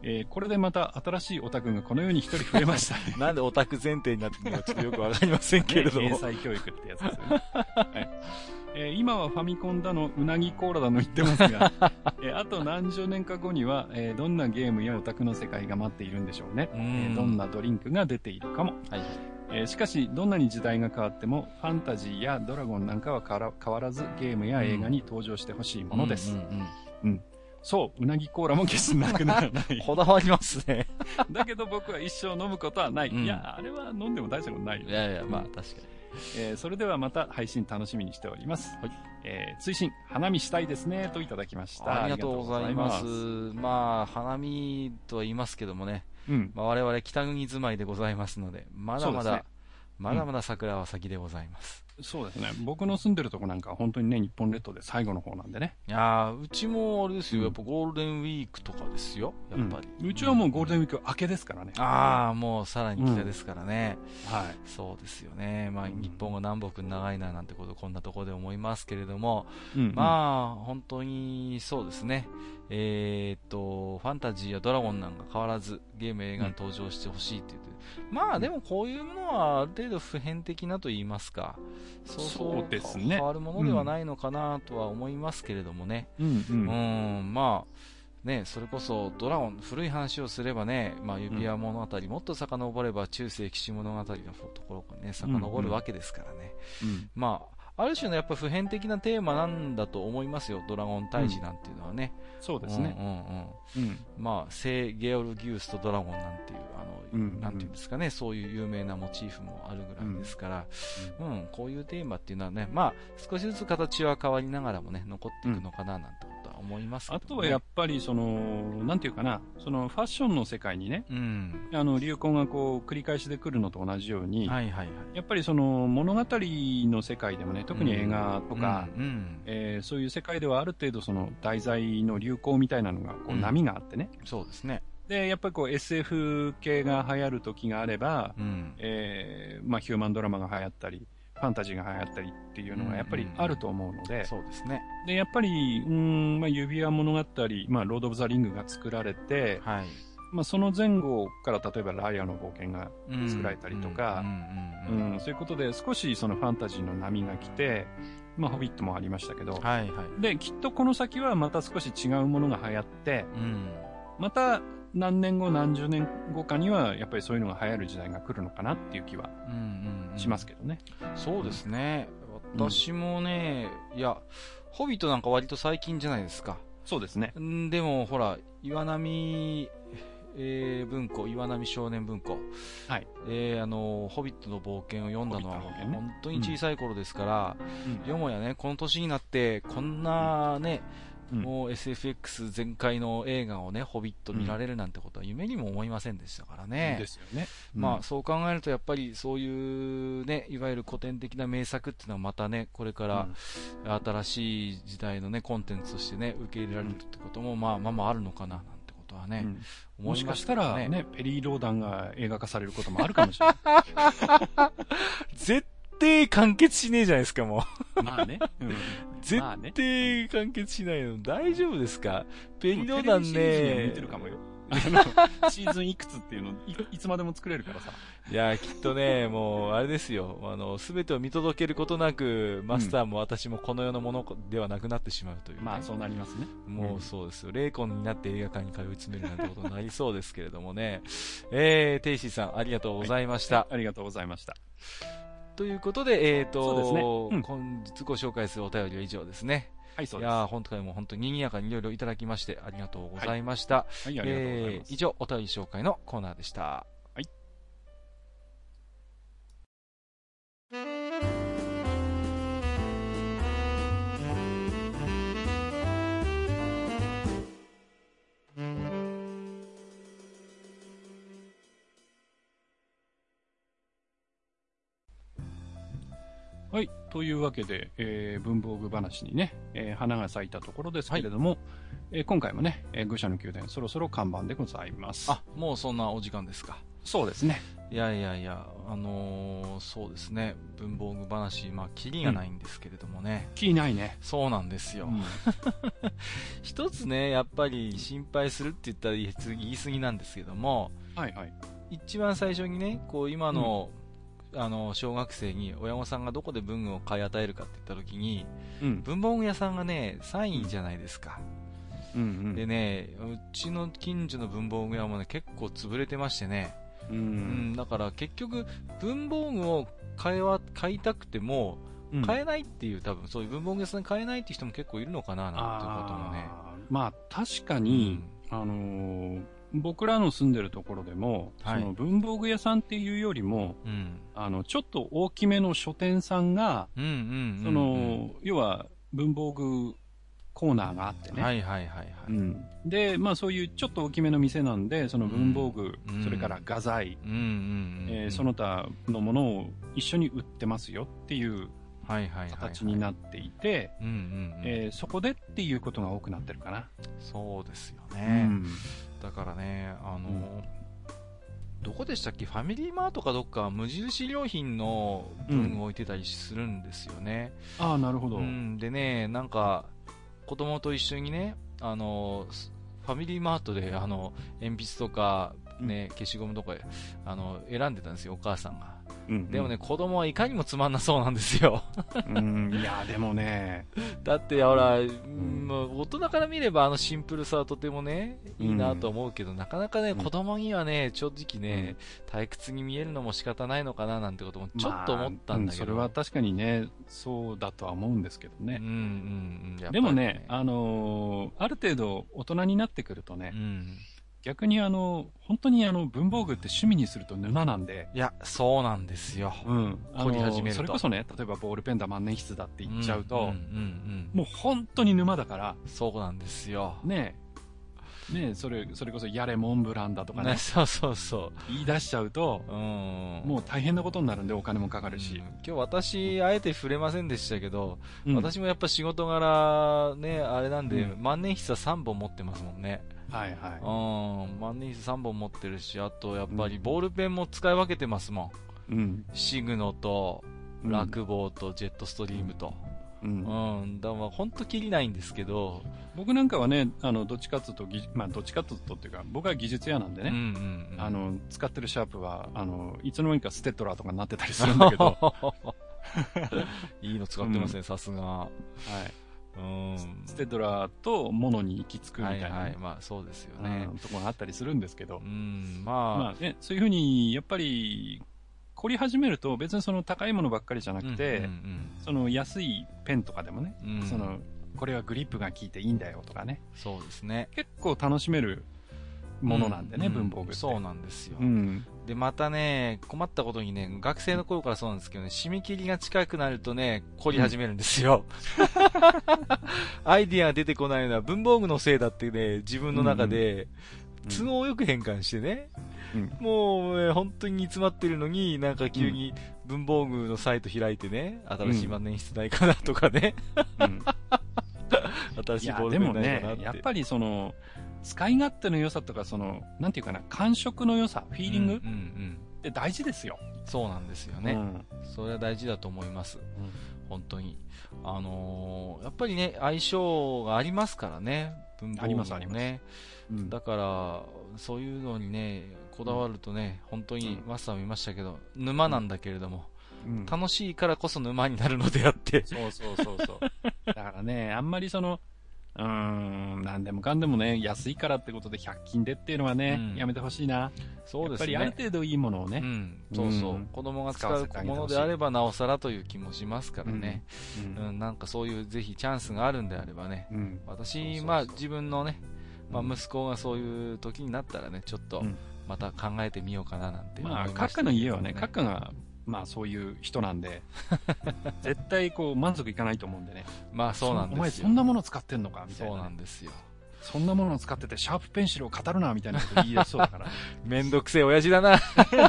えーこれでまた新しいオタクがこの世に一人増えました。なんでオタク前提になってるのかちょっとよくわかりませんけれども。ね 英才教育ってやつですよね。はい えー今はファミコンだの、うなぎコーラだの言ってますが、えーあと何十年か後には、えーどんなゲームやオタクの世界が待っているんでしょうね。うえーどんなドリンクが出ているかも。はいはい。えーしかし、どんなに時代が変わっても、ファンタジーやドラゴンなんかは変わら変わらず、ゲームや映画に登場してほしいものです。うんうんそう、うなぎコーラも決してなくならなうんい。こだわりますね。だけど僕は一生飲むことはない。うんいや、あれは飲んでも大したことないよい。やいや、まあ確かに。えーそれではまた配信楽しみにしております。はいえー追伸、花見したいですね、といただきました。ありがとうございます。ままあ、花見とは言いますけどもね、うん。まあ、我々北国住まいでございますので、まだまだ、ねまだまだ桜は先でございます。そうですね。僕の住んでるとこなんかは本当にね、日本列島で最後の方なんでね。いやーうちもあれですよ、うんやっぱゴールデンウィークとかですよ、やっぱり。うんうちはもうゴールデンウィーク明けですからね。ああ、もうさらに北ですからね。はい。そうですよね。まあ、うん日本が南北に長いななんてこと、こんなところで思いますけれども、うんまあ、本当にそうですね。えーっと、ファンタジーやドラゴンなんか変わらず、ゲーム映画に登場してほしいって言って、まあでもこういうものはある程度普遍的なと言いますか、そうですね変わるものではないのかなとは思いますけれどもね。うんう。うん。ん、まあ、ね、それこそドラゴン、古い話をすればね、まあ、指輪物語、もっと遡れば中世騎士物語のところにね、遡るわけですからね。うん。まあ、ある種のやっぱ普遍的なテーマなんだと思いますよ、ドラゴン退治なんていうのはね。そうですね。うんうんうん。うん。まあ、聖ゲオルギウスとドラゴンなんていう、あの、うんなんていうんですかね、そういう有名なモチーフもあるぐらいですから、うん、こういうテーマっていうのはね、まあ、少しずつ形は変わりながらもね、残っていくのかななんてことは思いますけど、ねあとはやっぱりその、なんていうかな、そのファッションの世界にね、うん。あの流行がこう繰り返しで来るのと同じように、はいはいはい。やっぱりその物語の世界でもね、特に映画とか、うん、うんえーそういう世界ではある程度その題材の流行みたいなのがこううん波があってね、そうですね。で、やっぱりこう SF 系が流行る時があれば、うん。えーまあヒューマンドラマが流行ったり、ファンタジーが流行ったりっていうのがやっぱりあると思うので、そうですね。で、やっぱり、うーん、まあ指輪物語、まあロード・オブ・ザ・リングが作られて、はい。まあその前後から例えばライアの冒険が作られたりとかうんうんうんうんうん、そういうことで少しそのファンタジーの波が来て、まあ、ホビットもありましたけど、はいはい。で、きっとこの先はまた少し違うものが流行って、うん。また何年後何十年後かにはやっぱりそういうのが流行る時代が来るのかなっていう気はうんうんうんしますけどね。そうですね。私もね、いや、ホビットなんか割と最近じゃないですか。そうですね。んでも、ほら、岩波、えー文庫、岩波少年文庫。はい。えーあの、ホビットの冒険を読んだのは、ね本当に小さい頃ですから、うんよもやね、この年になって、こんなね、うんもう SFX 全開の映画をね、ホビット見られるなんてことは夢にも思いませんでしたからね。ですよね。まあ、そう考えると、やっぱりそういうね、いわゆる古典的な名作っていうのはまたね、これから新しい時代のね、コンテンツとしてね、受け入れられるってことも、まあまあまああるのかな、なんてことはね、うん。もしかしたらね、ペリー・ローダンが映画化されることもあるかもしれない。絶対完結しねえじゃないですか、もう。まあね。うん絶対完結しないの。大丈夫ですか？ペリローダンテレビシリーズにはね見てるかもよ。シーズンいくつっていうのい、いつまでも作れるからさ。いや、きっとね、もう、あれですよ。あの、すべてを見届けることなく、マスターも私もこの世のものではなくなってしまうという、ねまあそうなりますね。もうそうですよ。霊魂になって映画館に通い詰めるなんてことになりそうですけれどもね。えー、テイシーさん、ありがとうございました。ありがとうございました。ということで、えーと、ねうん本日ご紹介するお便りは以上ですね。はい、そうです。いやー、本当にもう本当に賑やかにいろいろいただきまして、ありがとうございました。はい、ありがとうございます。えー以上、お便り紹介のコーナーでした。はい。はい。というわけで、えー文房具話にね、えー花が咲いたところですけれども、えー今回もね、えー愚者の宮殿、そろそろ看板でございます。あ、もうそんなお時間ですか。そうですね。いやいやいや、あのーそうですね、文房具話、まあ、キリがないんですけれどもね。気にないね。そうなんですよ。うん 一つね、やっぱり心配するって言ったら言い過ぎなんですけども、はいはい。一番最初にね、こう今の、あの、小学生に親御さんがどこで文具を買い与えるかって言った時に、うん。文房具屋さんがね、3位じゃないですか。うんうん。でね、うちの近所の文房具屋もね、結構潰れてましてね、う。うんん、だから結局、文房具を買いは買いたくても、うん買えないっていう、多分そういう文房具屋さんで買えないっていう人も結構いるのかな、なんてこともね。まあ確かに、あのー僕らの住んでるところでも、はいその文房具屋さんっていうよりも、うん。あの、ちょっと大きめの書店さんが。その、要は文房具コーナーがあってね。はいはいはいはい。うん、で、まあそういうちょっと大きめの店なんで、その文房具、うんそれから画材、その他のものを一緒に売ってますよっていう。形になっていて、そこでっていうことが多くなってるかな。そうですようね。ん。だからね、あの、うんどこでしたっけ？ファミリーマートかどっか無印良品の分を置いてたりするんですよね。ああ、なるほど。うん、でね、なんか、子供と一緒にね、あの、すファミリーマートで、あの、鉛筆とか、ね、消しゴムとか、あの、選んでたんですよ、お母さんが。うんでもね、、子供はいかにもつまんなそうなんですよ。うん、いや、でもね、だって、ほら、うん大人から見ればあのシンプルさはとてもね、いいなと思うけど、なかなかね、うん子供にはね、正直ね、退屈に見えるのも仕方ないのかななんてこともちょっと思ったんだけど。まあうそれは確かにね、そうだとは思うんですけどね。うんうんうん。でもね、あのーある程度大人になってくるとねう、ん。逆にあの、本当にあの、文房具って趣味にすると沼なんで、いや、そうなんですよ。うん。あ凝り始めるとそれこそね、例えばボールペンだ万年筆だって言っちゃうと、んうんうんもう本当に沼だから、うん。そうなんですよ。ねえ、ねえ、それ、それこそやれモンブランだとかねね、、そうそうそ言い出しちゃうと、う。うん。もう大変なことになるんでお金もかかうんるし。今日私、あえて触れませんでしたけど、うん私もやっぱ仕事柄、ね、あれなんで、う万年筆は3本持ってますもんね。はいはうん、万年筆3本持ってるし、あとやっぱりうんボールペンも使い分けてますもん。い。うん。シグノと、うんラボーと、ジェットストリームと。うんうん、だから本当きりないんですけど、僕なんかはね、あの、どっちかっていうと、ぎまあ、どっちかっていうとっていうか、僕は技術屋なんでうんうね、んうん。あの、使ってるシャープは、あの、いつの間にかステッドラーとかになってたりするんだけど、いいの使ってますね、さすが。はい。うん。ステッドラーとモノに行き着くみたはいいなね、はい、まあそうですよねう。んところがあったりするんですけどう、ん、まあ、まあね、そういうふうに、やっぱり、凝り始めると、別にその高いものばっかりじゃなくて、うんその安いペンとかでもね、うんうんその、これはグリップが効いていいんだよとかね、そうですね。結構楽しめるものなんでね、う文房具って。そうなんですよ。うん。で、またね、困ったことにね、学生の頃からそうなんですけどね、締め切りが近くなるとね、凝り始めるんですよ。アイディアが出てこないのは文房具のせいだってね、自分の中で、都合よく変換してね、うんもう、ね、本当に煮詰まってるのに、なんか急に文房具のサイト開いてね、新しい万年筆ないかなとかね、うん 新しいボールペンでもねないかなっ、て。やっぱりその、使い勝手の良さとか、その、なんていうかな、感触の良さ、フィーリングって大事ですよ。そうなんですよね。うんそれは大事だと思います。本当に。あのーやっぱりね、相性がありますからね、文房具もね。ありますありますうん。だから、そういうのにね、こだわるとね、本当にうん。マスターも言いましたけど、沼なんだけれども、うん。楽しいからこそ沼になるのであって、そうそうそうそう。だからね、あんまりその、うーん、なんでもかんでもね、安いからってことで100均でっていうのはね、うん。やめてほしいな。そうですやっぱりあるね。程度いいものをね。うん、そうそう、うん。子供が使うものであればなおさらという気もしますからね、うん。うん。なんかそういうぜひチャンスがあるんであればね、うん。私、そうそうそうまあ自分のね、まあ、うん息子がそういう時になったらね、ちょっとうんまた考えてみようかななんて思いまあ、閣下の家はね、閣下が、まあそういう人なんで、絶対こう満足いかないと思うんでね。まあそうなんですよ。お前そんなもの使ってんのかみたいそうなね、なんですよ。そんなものを使っててシャープペンシルを語るなみたいなこと言い出しそうだから。めんどくせえ親父だな。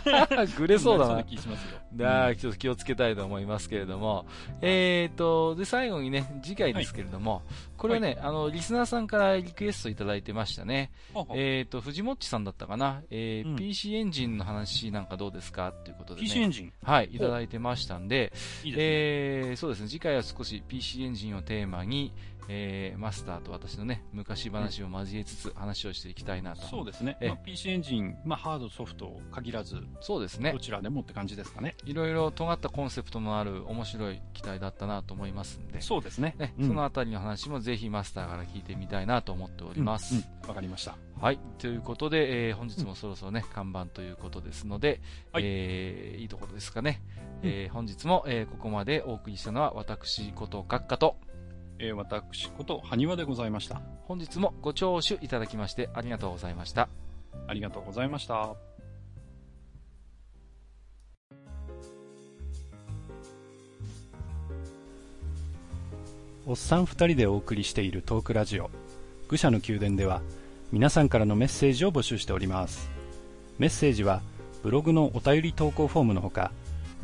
ぐれそうだな。気しますよ。だーちょっと気をつけたいと思いますけれども。えーと、で、最後にね、次回ですけれども、これはね、あの、リスナーさんからリクエストいただいてましたね。ほうほうえーと、藤もっちさんだったかな。えーうん PC エンジンの話なんかどうですか？っていうことで PC エね。ンジン？はい、いただいてましたんで、いいですね。えーそうですね、次回は少し PC エンジンをテーマに、えーマスターと私のね、昔話を交えつつ話をしていきたいなと。そうですね。ええまあ、PC エンジン、まあ、ハード、ソフト限らず、そうですねど。ちらでもって感じですかね。いろいろ尖ったコンセプトのある面白い機体だったなと思いますんで、そうですね。ね、うんそのあたりの話もぜひマスターから聞いてみたいなと思っております。うんうんわかりました。はい。ということで、えー本日もそろそろね、看板ということですので、はいえーいいところですかね。うんえー本日も、えーここまでお送りしたのは私こと閣下と、えー私こと、埴輪でございました。本日もご聴取いただきましてありがとうございました。ありがとうございました。おっさん二人でお送りしているトークラジオ愚者の宮殿では皆さんからのメッセージを募集しておりますメッセージはブログのお便り投稿フォームのほか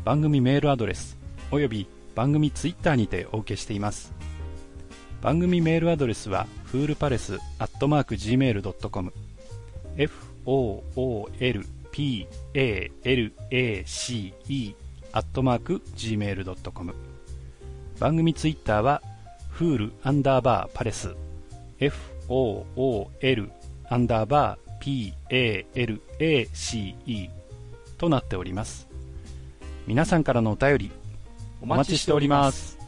番組メールアドレスおよび番組ツイッターにてお受けしています番組メールアドレスはフールパレスアットマーク Gmail.com foolpalace アットマーク Gmail.com 番組ツイッターはフールアンダーバーパレス。fool アンダーバー palace となっております。皆さんからのお便りお待ちしております。